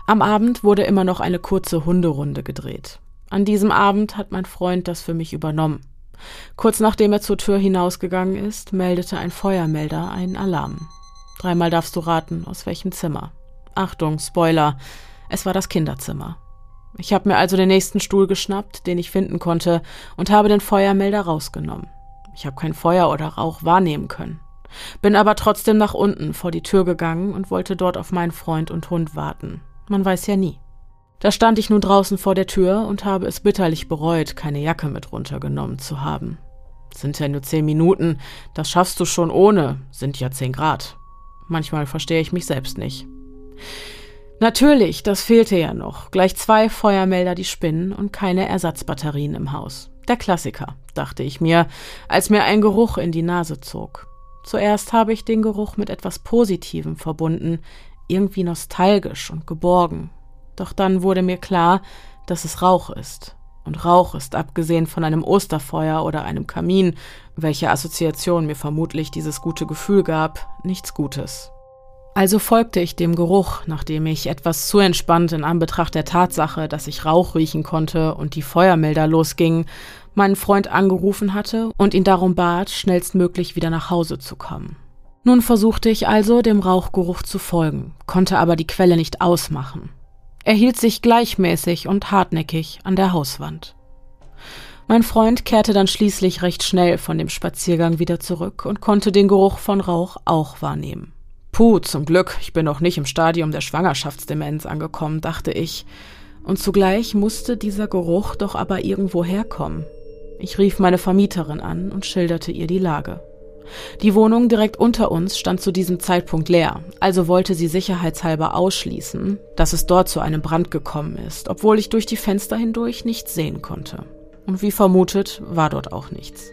Am Abend wurde immer noch eine kurze Hunderunde gedreht. An diesem Abend hat mein Freund das für mich übernommen. Kurz nachdem er zur Tür hinausgegangen ist, meldete ein Feuermelder einen Alarm. Dreimal darfst du raten, aus welchem Zimmer. Achtung, Spoiler, es war das Kinderzimmer. Ich habe mir also den nächsten Stuhl geschnappt, den ich finden konnte, und habe den Feuermelder rausgenommen. Ich habe kein Feuer oder Rauch wahrnehmen können. Bin aber trotzdem nach unten vor die Tür gegangen und wollte dort auf meinen Freund und Hund warten. Man weiß ja nie. Da stand ich nun draußen vor der Tür und habe es bitterlich bereut, keine Jacke mit runtergenommen zu haben. Sind ja nur zehn Minuten, das schaffst du schon ohne, sind ja zehn Grad. Manchmal verstehe ich mich selbst nicht. Natürlich, das fehlte ja noch. Gleich zwei Feuermelder, die spinnen und keine Ersatzbatterien im Haus. Der Klassiker, dachte ich mir, als mir ein Geruch in die Nase zog. Zuerst habe ich den Geruch mit etwas Positivem verbunden, irgendwie nostalgisch und geborgen. Doch dann wurde mir klar, dass es Rauch ist. Und Rauch ist, abgesehen von einem Osterfeuer oder einem Kamin, welche Assoziation mir vermutlich dieses gute Gefühl gab, nichts Gutes. Also folgte ich dem Geruch, nachdem ich etwas zu entspannt in Anbetracht der Tatsache, dass ich Rauch riechen konnte und die Feuermelder losgingen, meinen Freund angerufen hatte und ihn darum bat, schnellstmöglich wieder nach Hause zu kommen. Nun versuchte ich also, dem Rauchgeruch zu folgen, konnte aber die Quelle nicht ausmachen. Er hielt sich gleichmäßig und hartnäckig an der Hauswand. Mein Freund kehrte dann schließlich recht schnell von dem Spaziergang wieder zurück und konnte den Geruch von Rauch auch wahrnehmen. Puh, zum Glück, ich bin noch nicht im Stadium der Schwangerschaftsdemenz angekommen, dachte ich. Und zugleich musste dieser Geruch doch aber irgendwo herkommen. Ich rief meine Vermieterin an und schilderte ihr die Lage. Die Wohnung direkt unter uns stand zu diesem Zeitpunkt leer, also wollte sie sicherheitshalber ausschließen, dass es dort zu einem Brand gekommen ist, obwohl ich durch die Fenster hindurch nichts sehen konnte. Und wie vermutet, war dort auch nichts.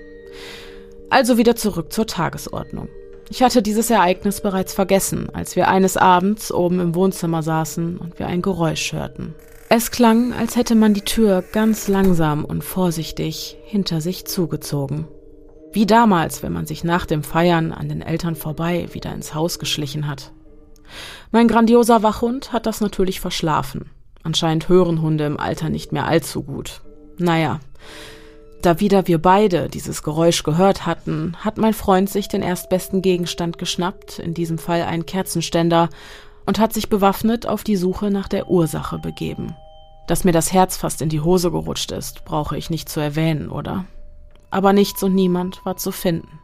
Also wieder zurück zur Tagesordnung. Ich hatte dieses Ereignis bereits vergessen, als wir eines Abends oben im Wohnzimmer saßen und wir ein Geräusch hörten. Es klang, als hätte man die Tür ganz langsam und vorsichtig hinter sich zugezogen. Wie damals, wenn man sich nach dem Feiern an den Eltern vorbei wieder ins Haus geschlichen hat. Mein grandioser Wachhund hat das natürlich verschlafen. Anscheinend hören Hunde im Alter nicht mehr allzu gut. Naja, da wieder wir beide dieses Geräusch gehört hatten, hat mein Freund sich den erstbesten Gegenstand geschnappt, in diesem Fall einen Kerzenständer, und hat sich bewaffnet auf die Suche nach der Ursache begeben. Dass mir das Herz fast in die Hose gerutscht ist, brauche ich nicht zu erwähnen, oder? Aber nichts und niemand war zu finden.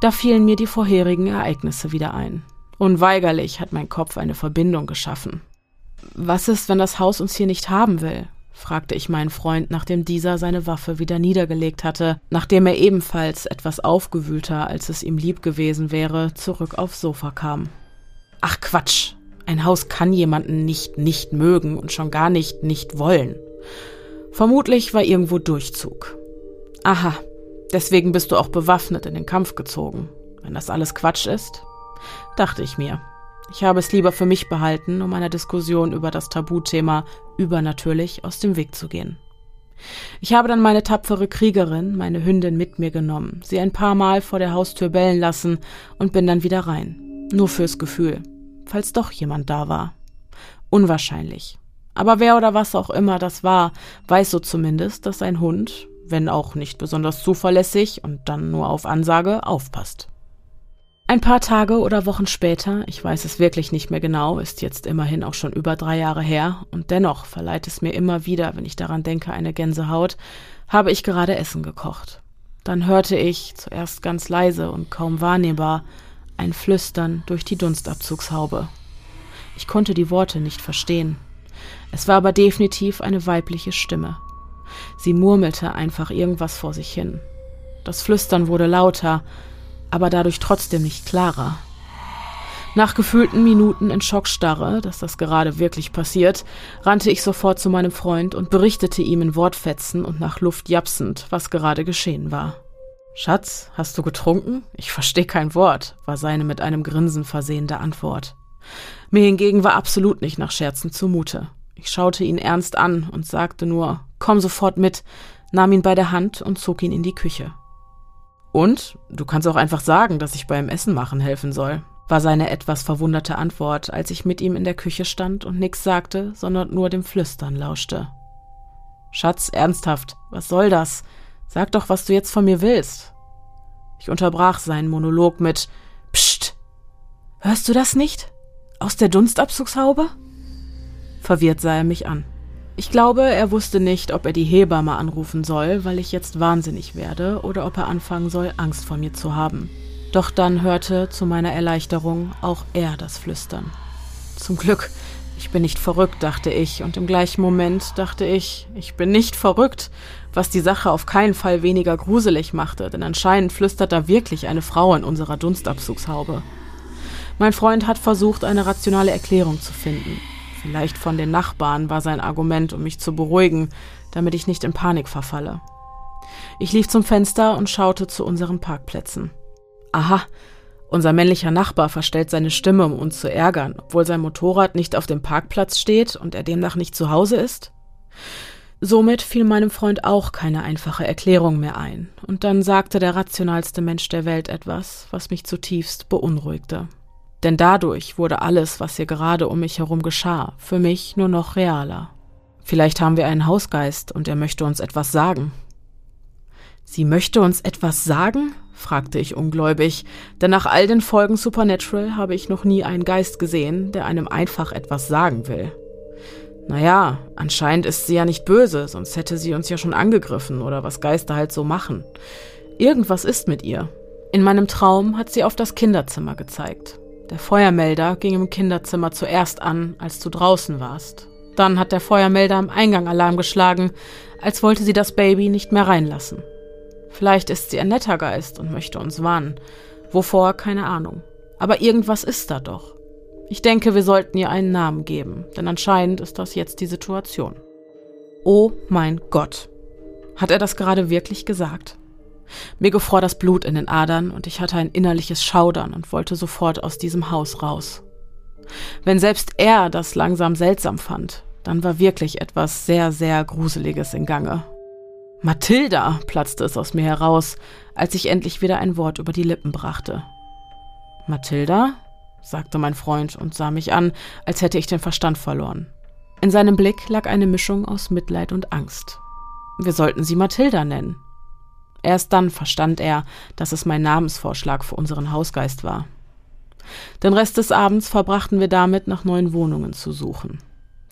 Da fielen mir die vorherigen Ereignisse wieder ein. Unweigerlich hat mein Kopf eine Verbindung geschaffen. Was ist, wenn das Haus uns hier nicht haben will? fragte ich meinen Freund, nachdem dieser seine Waffe wieder niedergelegt hatte, nachdem er ebenfalls etwas aufgewühlter, als es ihm lieb gewesen wäre, zurück aufs Sofa kam. Ach Quatsch, ein Haus kann jemanden nicht nicht mögen und schon gar nicht nicht wollen. Vermutlich war irgendwo Durchzug. Aha, deswegen bist du auch bewaffnet in den Kampf gezogen. Wenn das alles Quatsch ist, dachte ich mir. Ich habe es lieber für mich behalten, um einer Diskussion über das Tabuthema übernatürlich aus dem Weg zu gehen. Ich habe dann meine tapfere Kriegerin, meine Hündin, mit mir genommen, sie ein paar Mal vor der Haustür bellen lassen und bin dann wieder rein. Nur fürs Gefühl. Falls doch jemand da war. Unwahrscheinlich. Aber wer oder was auch immer das war, weiß so zumindest, dass ein Hund, wenn auch nicht besonders zuverlässig und dann nur auf Ansage, aufpasst. Ein paar Tage oder Wochen später, ich weiß es wirklich nicht mehr genau, ist jetzt immerhin auch schon über drei Jahre her, und dennoch verleiht es mir immer wieder, wenn ich daran denke, eine Gänsehaut, habe ich gerade Essen gekocht. Dann hörte ich, zuerst ganz leise und kaum wahrnehmbar, ein Flüstern durch die Dunstabzugshaube. Ich konnte die Worte nicht verstehen. Es war aber definitiv eine weibliche Stimme. Sie murmelte einfach irgendwas vor sich hin. Das Flüstern wurde lauter, aber dadurch trotzdem nicht klarer. Nach gefühlten Minuten in Schockstarre, dass das gerade wirklich passiert, rannte ich sofort zu meinem Freund und berichtete ihm in Wortfetzen und nach Luft japsend, was gerade geschehen war. Schatz, hast du getrunken? Ich verstehe kein Wort, war seine mit einem Grinsen versehende Antwort. Mir hingegen war absolut nicht nach Scherzen zumute. Ich schaute ihn ernst an und sagte nur, komm sofort mit, nahm ihn bei der Hand und zog ihn in die Küche. Und du kannst auch einfach sagen, dass ich beim Essen machen helfen soll, war seine etwas verwunderte Antwort, als ich mit ihm in der Küche stand und nichts sagte, sondern nur dem Flüstern lauschte. Schatz, ernsthaft, was soll das? Sag doch, was du jetzt von mir willst. Ich unterbrach seinen Monolog mit Psst. Hörst du das nicht? Aus der Dunstabzugshaube? Verwirrt sah er mich an. Ich glaube, er wusste nicht, ob er die Hebamme anrufen soll, weil ich jetzt wahnsinnig werde, oder ob er anfangen soll, Angst vor mir zu haben. Doch dann hörte zu meiner Erleichterung auch er das Flüstern. Zum Glück, ich bin nicht verrückt, dachte ich, und im gleichen Moment dachte ich, ich bin nicht verrückt, was die Sache auf keinen Fall weniger gruselig machte, denn anscheinend flüstert da wirklich eine Frau in unserer Dunstabzugshaube. Mein Freund hat versucht, eine rationale Erklärung zu finden, Vielleicht von den Nachbarn war sein Argument, um mich zu beruhigen, damit ich nicht in Panik verfalle. Ich lief zum Fenster und schaute zu unseren Parkplätzen. Aha, unser männlicher Nachbar verstellt seine Stimme, um uns zu ärgern, obwohl sein Motorrad nicht auf dem Parkplatz steht und er demnach nicht zu Hause ist? Somit fiel meinem Freund auch keine einfache Erklärung mehr ein, und dann sagte der rationalste Mensch der Welt etwas, was mich zutiefst beunruhigte. Denn dadurch wurde alles, was hier gerade um mich herum geschah, für mich nur noch realer. Vielleicht haben wir einen Hausgeist und er möchte uns etwas sagen. Sie möchte uns etwas sagen? fragte ich ungläubig, denn nach all den Folgen Supernatural habe ich noch nie einen Geist gesehen, der einem einfach etwas sagen will. Naja, anscheinend ist sie ja nicht böse, sonst hätte sie uns ja schon angegriffen oder was Geister halt so machen. Irgendwas ist mit ihr. In meinem Traum hat sie auf das Kinderzimmer gezeigt. Der Feuermelder ging im Kinderzimmer zuerst an, als du draußen warst. Dann hat der Feuermelder am Eingang Alarm geschlagen, als wollte sie das Baby nicht mehr reinlassen. Vielleicht ist sie ein netter Geist und möchte uns warnen. Wovor, keine Ahnung. Aber irgendwas ist da doch. Ich denke, wir sollten ihr einen Namen geben, denn anscheinend ist das jetzt die Situation. Oh mein Gott. Hat er das gerade wirklich gesagt? Mir gefror das Blut in den Adern und ich hatte ein innerliches Schaudern und wollte sofort aus diesem Haus raus. Wenn selbst er das langsam seltsam fand, dann war wirklich etwas sehr, sehr Gruseliges in Gange. Mathilda, platzte es aus mir heraus, als ich endlich wieder ein Wort über die Lippen brachte. Mathilda? sagte mein Freund und sah mich an, als hätte ich den Verstand verloren. In seinem Blick lag eine Mischung aus Mitleid und Angst. Wir sollten sie Mathilda nennen. Erst dann verstand er, dass es mein Namensvorschlag für unseren Hausgeist war. Den Rest des Abends verbrachten wir damit, nach neuen Wohnungen zu suchen.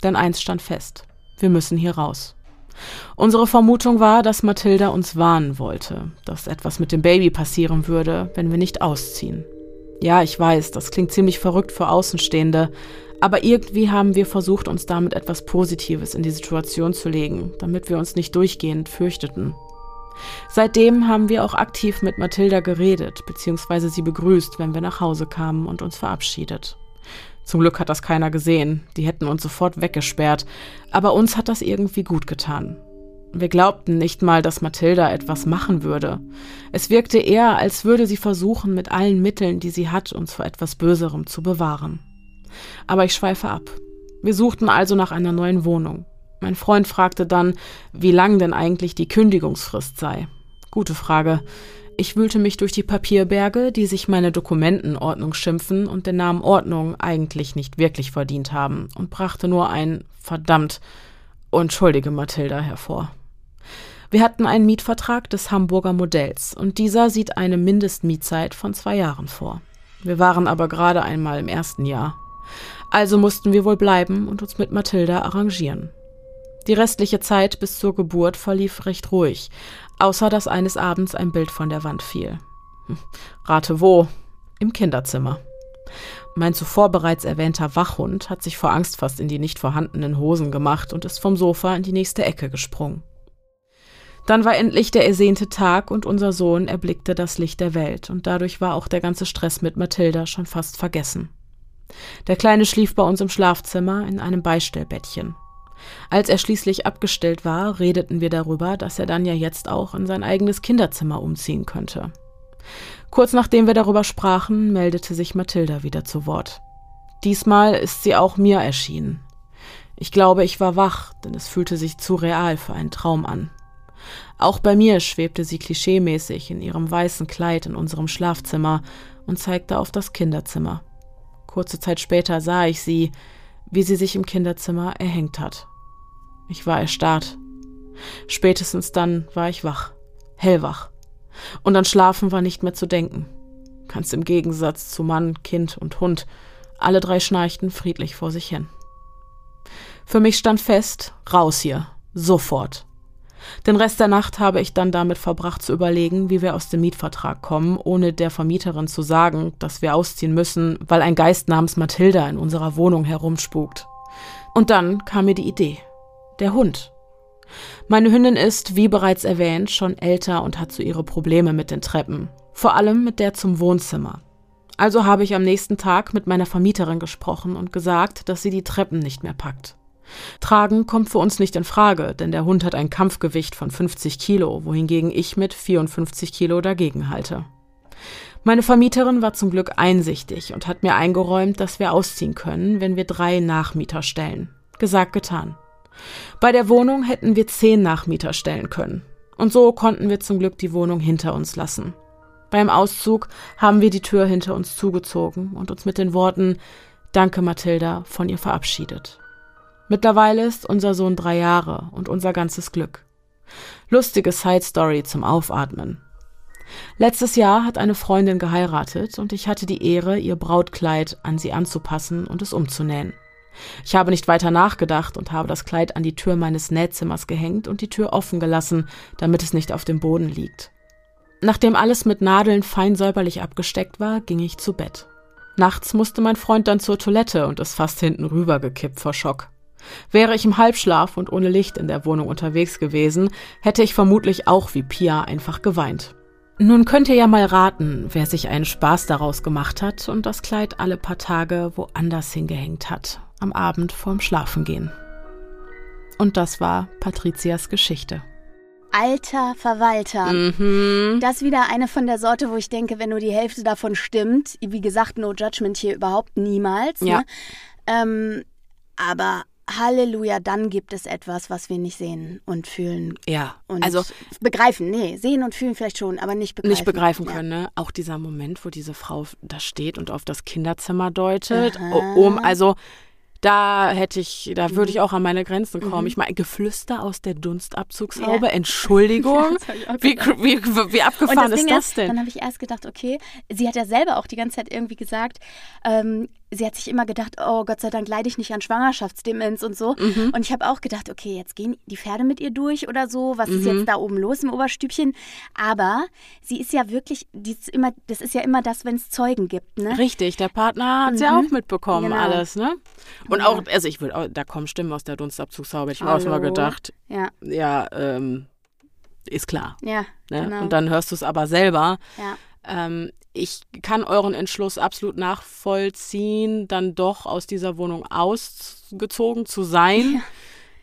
Denn eins stand fest. Wir müssen hier raus. Unsere Vermutung war, dass Mathilda uns warnen wollte, dass etwas mit dem Baby passieren würde, wenn wir nicht ausziehen. Ja, ich weiß, das klingt ziemlich verrückt für Außenstehende, aber irgendwie haben wir versucht, uns damit etwas Positives in die Situation zu legen, damit wir uns nicht durchgehend fürchteten. Seitdem haben wir auch aktiv mit Mathilda geredet, beziehungsweise sie begrüßt, wenn wir nach Hause kamen und uns verabschiedet. Zum Glück hat das keiner gesehen, die hätten uns sofort weggesperrt, aber uns hat das irgendwie gut getan. Wir glaubten nicht mal, dass Mathilda etwas machen würde. Es wirkte eher, als würde sie versuchen, mit allen Mitteln, die sie hat, uns vor etwas Böserem zu bewahren. Aber ich schweife ab. Wir suchten also nach einer neuen Wohnung. Mein Freund fragte dann, wie lang denn eigentlich die Kündigungsfrist sei. Gute Frage. Ich wühlte mich durch die Papierberge, die sich meine Dokumentenordnung schimpfen und den Namen Ordnung eigentlich nicht wirklich verdient haben, und brachte nur ein verdammt unschuldige Mathilda hervor. Wir hatten einen Mietvertrag des Hamburger Modells und dieser sieht eine Mindestmietzeit von zwei Jahren vor. Wir waren aber gerade einmal im ersten Jahr. Also mussten wir wohl bleiben und uns mit Mathilda arrangieren. Die restliche Zeit bis zur Geburt verlief recht ruhig, außer dass eines Abends ein Bild von der Wand fiel. Hm, rate wo? Im Kinderzimmer. Mein zuvor bereits erwähnter Wachhund hat sich vor Angst fast in die nicht vorhandenen Hosen gemacht und ist vom Sofa in die nächste Ecke gesprungen. Dann war endlich der ersehnte Tag und unser Sohn erblickte das Licht der Welt und dadurch war auch der ganze Stress mit Mathilda schon fast vergessen. Der Kleine schlief bei uns im Schlafzimmer in einem Beistellbettchen. Als er schließlich abgestellt war, redeten wir darüber, dass er dann ja jetzt auch in sein eigenes Kinderzimmer umziehen könnte. Kurz nachdem wir darüber sprachen, meldete sich Mathilda wieder zu Wort. Diesmal ist sie auch mir erschienen. Ich glaube, ich war wach, denn es fühlte sich zu real für einen Traum an. Auch bei mir schwebte sie klischeemäßig in ihrem weißen Kleid in unserem Schlafzimmer und zeigte auf das Kinderzimmer. Kurze Zeit später sah ich sie, wie sie sich im Kinderzimmer erhängt hat. Ich war erstarrt. Spätestens dann war ich wach, hellwach. Und an Schlafen war nicht mehr zu denken. Ganz im Gegensatz zu Mann, Kind und Hund. Alle drei schnarchten friedlich vor sich hin. Für mich stand fest, raus hier, sofort. Den Rest der Nacht habe ich dann damit verbracht zu überlegen, wie wir aus dem Mietvertrag kommen, ohne der Vermieterin zu sagen, dass wir ausziehen müssen, weil ein Geist namens Mathilda in unserer Wohnung herumspukt. Und dann kam mir die Idee. Der Hund. Meine Hündin ist, wie bereits erwähnt, schon älter und hat so ihre Probleme mit den Treppen. Vor allem mit der zum Wohnzimmer. Also habe ich am nächsten Tag mit meiner Vermieterin gesprochen und gesagt, dass sie die Treppen nicht mehr packt. Tragen kommt für uns nicht in Frage, denn der Hund hat ein Kampfgewicht von 50 Kilo, wohingegen ich mit 54 Kilo dagegen halte. Meine Vermieterin war zum Glück einsichtig und hat mir eingeräumt, dass wir ausziehen können, wenn wir drei Nachmieter stellen. Gesagt, getan. Bei der Wohnung hätten wir zehn Nachmieter stellen können. Und so konnten wir zum Glück die Wohnung hinter uns lassen. Beim Auszug haben wir die Tür hinter uns zugezogen und uns mit den Worten Danke, Mathilda, von ihr verabschiedet. Mittlerweile ist unser Sohn drei Jahre und unser ganzes Glück. Lustige Side Story zum Aufatmen. Letztes Jahr hat eine Freundin geheiratet und ich hatte die Ehre, ihr Brautkleid an sie anzupassen und es umzunähen. Ich habe nicht weiter nachgedacht und habe das Kleid an die Tür meines Nähzimmers gehängt und die Tür offen gelassen, damit es nicht auf dem Boden liegt. Nachdem alles mit Nadeln fein säuberlich abgesteckt war, ging ich zu Bett. Nachts musste mein Freund dann zur Toilette und ist fast hinten rübergekippt vor Schock. Wäre ich im Halbschlaf und ohne Licht in der Wohnung unterwegs gewesen, hätte ich vermutlich auch wie Pia einfach geweint. Nun könnt ihr ja mal raten, wer sich einen Spaß daraus gemacht hat und das Kleid alle paar Tage woanders hingehängt hat, am Abend vorm Schlafengehen. Und das war Patrizias Geschichte. Alter Verwalter. Mhm. Das ist wieder eine von der Sorte, wo ich denke, wenn nur die Hälfte davon stimmt, wie gesagt, no judgment hier überhaupt niemals. Ja. Ne? Ähm, aber Halleluja, dann gibt es etwas, was wir nicht sehen und fühlen Ja, und also begreifen. Nee, sehen und fühlen vielleicht schon, aber nicht begreifen. nicht begreifen Ja. können. Ne? Auch dieser Moment, wo diese Frau da steht und auf das Kinderzimmer deutet. Aha. Um, also da hätte ich, da würde Mhm. ich auch an meine Grenzen kommen. Ich meine, Geflüster aus der Dunstabzugshaube, Entschuldigung. Ich auch wie, wie, wie abgefahren ist das denn? Dann habe ich erst gedacht, okay, sie hat ja selber auch die ganze Zeit irgendwie gesagt, ähm, sie hat sich immer gedacht, oh Gott sei Dank leide ich nicht an Schwangerschaftsdemenz und so. Mhm. Und ich habe auch gedacht, okay, jetzt gehen die Pferde mit ihr durch oder so, was ist Mhm. jetzt da oben los im Oberstübchen? Aber sie ist ja wirklich, ist immer, das ist ja immer das, wenn es Zeugen gibt, ne? Richtig, der Partner hat es ja Mhm. auch mitbekommen, Genau. alles, ne? Und Ja. auch, also ich würde, auch- da kommen Stimmen aus der Dunstabzugshaube. Ich habe auch mal Hallo? gedacht, Ja, ja, ähm, ist klar. ja, Ne? genau. Und dann hörst du es aber selber. ja. Ähm, ich kann euren Entschluss absolut nachvollziehen, dann doch aus dieser Wohnung ausgezogen zu sein.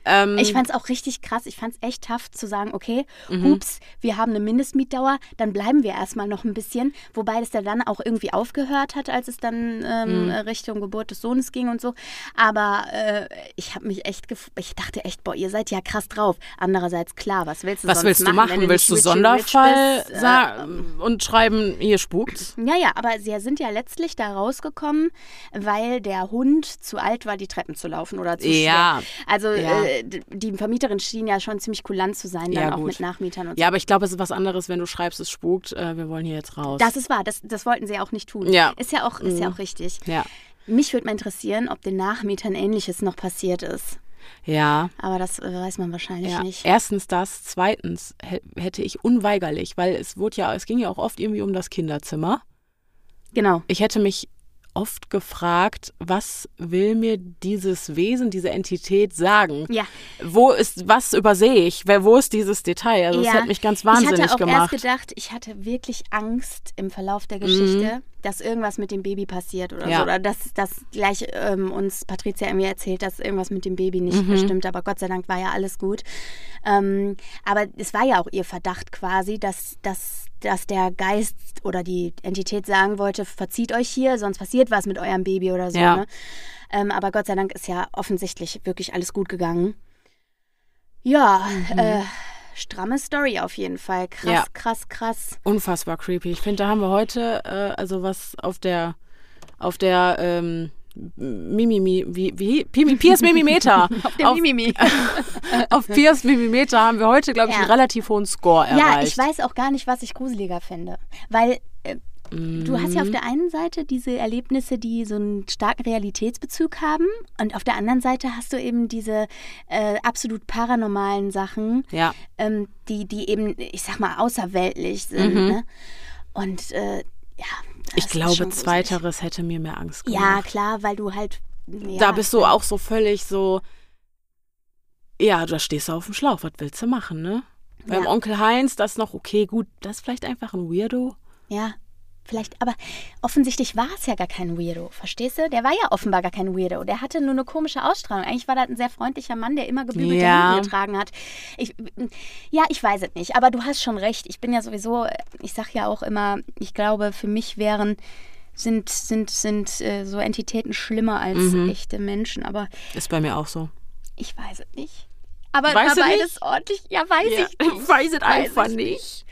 Ähm, Ich fand es auch richtig krass. Ich fand es echt tough zu sagen, okay, Mhm. hups, wir haben eine Mindestmietdauer, dann bleiben wir erstmal noch ein bisschen. Wobei das ja dann auch irgendwie aufgehört hat, als es dann ähm, Mhm. Richtung Geburt des Sohnes ging und so. Aber äh, ich habe mich echt, gef ich dachte echt, boah, ihr seid ja krass drauf. Andererseits, klar, was willst du was willst du machen? machen? wenn willst du Sonderfall bist? Äh, und schreiben, hier spukt's? Ja, ja, aber sie sind ja letztlich da rausgekommen, weil der Hund zu alt war, die Treppen zu laufen oder zu Ja. schwer. Also Ja. äh, die Vermieterin schien ja schon ziemlich kulant zu sein, dann Ja, auch gut. mit Nachmietern und Ja, so. aber ich glaube, es ist was anderes, wenn du schreibst, es spukt, äh, wir wollen hier jetzt raus. Das ist wahr, das, das wollten sie auch nicht tun. Ja. Ist ja auch, ist ja Mhm. auch richtig. ja. Mich würde mal interessieren, ob den Nachmietern Ähnliches noch passiert ist. Ja. Aber das äh, weiß man wahrscheinlich Ja, nicht. erstens das, zweitens hä- hätte ich unweigerlich, weil es wurde ja, es ging ja auch oft irgendwie um das Kinderzimmer. Genau. Ich hätte mich oft gefragt, was will mir dieses Wesen, diese Entität sagen? Ja. Wo ist, was übersehe ich? Wer, wo ist dieses Detail? Also, das Ja. hat mich ganz wahnsinnig ich hatte auch gemacht. erst gedacht, ich hatte wirklich Angst im Verlauf der Mhm. Geschichte, dass irgendwas mit dem Baby passiert oder Ja. so. Oder dass, dass gleich ähm, uns Patricia irgendwie erzählt, dass irgendwas mit dem Baby nicht Mhm. stimmt. Aber Gott sei Dank war ja alles gut. Ähm, aber es war ja auch ihr Verdacht quasi, dass, dass, dass der Geist oder die Entität sagen wollte, verzieht euch hier, sonst passiert was mit eurem Baby oder so. Ja. Ne? Ähm, aber Gott sei Dank ist ja offensichtlich wirklich alles gut gegangen. Ja, Mhm. äh, stramme Story auf jeden Fall. Krass, Ja. krass, krass. Unfassbar creepy. Ich finde, da haben wir heute, äh, also was auf der, auf der, ähm, Mimimi, wie, wie, Pi- Piers Mimimeter. Auf der Mimimi. auf Piers Mimimeter haben wir heute, glaube ich, Ja. einen relativ hohen Score erreicht. Ja, ich weiß auch gar nicht, was ich gruseliger finde. Weil äh, du hast ja Mhm. auf der einen Seite diese Erlebnisse, die so einen starken Realitätsbezug haben. Und auf der anderen Seite hast du eben diese äh, absolut paranormalen Sachen, Ja, ähm, die, die eben, ich sag mal, außerweltlich sind. Mhm. Ne? Und äh, ja. Ich ist glaube, zweiteres hätte mir mehr Angst gemacht. Ja, klar, weil du halt. Ja, da bist du auch so völlig so, ja, da stehst du auf dem Schlauch. Was willst du machen, ne? Beim Ja. Onkel Heinz, das noch okay, gut, das ist vielleicht einfach ein Weirdo. Ja, vielleicht, aber offensichtlich war es ja gar kein Weirdo, verstehst du? Der war ja offenbar gar kein Weirdo. Der hatte nur eine komische Ausstrahlung. Eigentlich war das ein sehr freundlicher Mann, der immer gebügelte Ja. Hemden getragen hat. Ich, ja, ich weiß es nicht, aber du hast schon recht. Ich bin ja sowieso, ich sag ja auch immer, ich glaube, für mich wären sind, sind, sind äh, so Entitäten schlimmer als Mhm. echte Menschen, aber Ist bei mir auch so. ich weiß es nicht. Aber Weißt war beides nicht? ordentlich. Ja, weiß Ja, ich nicht. weiß es Weiß einfach ich nicht.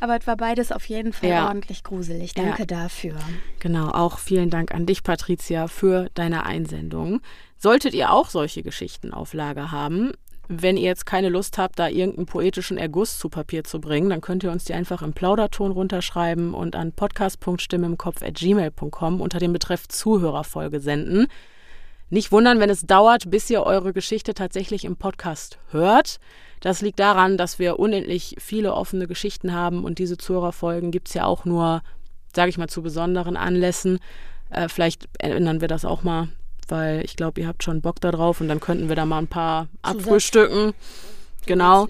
Aber es war beides auf jeden Fall Ja. ordentlich gruselig. Danke Ja. dafür. Genau, auch vielen Dank an dich, Patricia, für deine Einsendung. Solltet ihr auch solche Geschichten auf Lager haben, wenn ihr jetzt keine Lust habt, da irgendeinen poetischen Erguss zu Papier zu bringen, dann könnt ihr uns die einfach im Plauderton runterschreiben und an podcast.stimmemkopf.gmail.com unter dem Betreff Zuhörerfolge senden. Nicht wundern, wenn es dauert, bis ihr eure Geschichte tatsächlich im Podcast hört. Das liegt daran, dass wir unendlich viele offene Geschichten haben und diese Zuhörerfolgen gibt es ja auch nur, sage ich mal, zu besonderen Anlässen. Äh, vielleicht ändern wir das auch mal, weil ich glaube, ihr habt schon Bock darauf und dann könnten wir da mal ein paar Zusatz. abfrühstücken. Genau.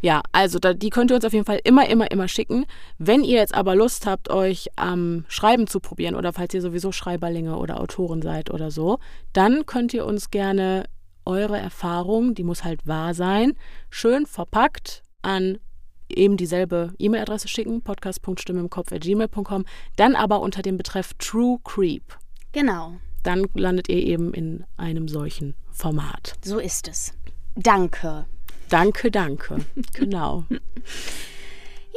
Ja. Also da, die könnt ihr uns auf jeden Fall immer, immer, immer schicken. Wenn ihr jetzt aber Lust habt, euch am Schreiben zu probieren oder falls ihr sowieso Schreiberlinge oder Autoren seid oder so, dann könnt ihr uns gerne eure Erfahrung, die muss halt wahr sein, schön verpackt an eben dieselbe E-Mail-Adresse schicken, podcast.stimmemkopf.gmail.com, dann aber unter dem Betreff True Creep. Genau, Dann landet ihr eben in einem solchen Format. so ist es. Danke. Danke, danke. Genau.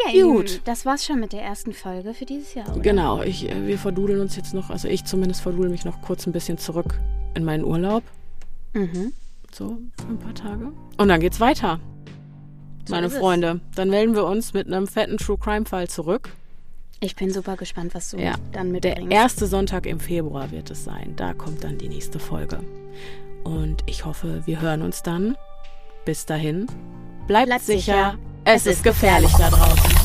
Ja, eben, Gut. das war's schon mit der ersten Folge für dieses Jahr. Oder? Genau, ich, äh, wir verdudeln uns jetzt noch, also ich zumindest verdudel mich noch kurz ein bisschen zurück in meinen Urlaub. Mhm. So, ein paar Tage. Und dann geht's weiter, So meine. Freunde. Dann melden wir uns mit einem fetten True Crime Fall zurück. Ich bin super gespannt, was du Ja, dann Der mitbringst. erste Sonntag im Februar wird es sein. Da kommt dann die nächste Folge. Und ich hoffe, wir hören uns dann. Bis dahin. Bleibt, Bleibt sicher. sicher. Es, ist gefährlich da draußen.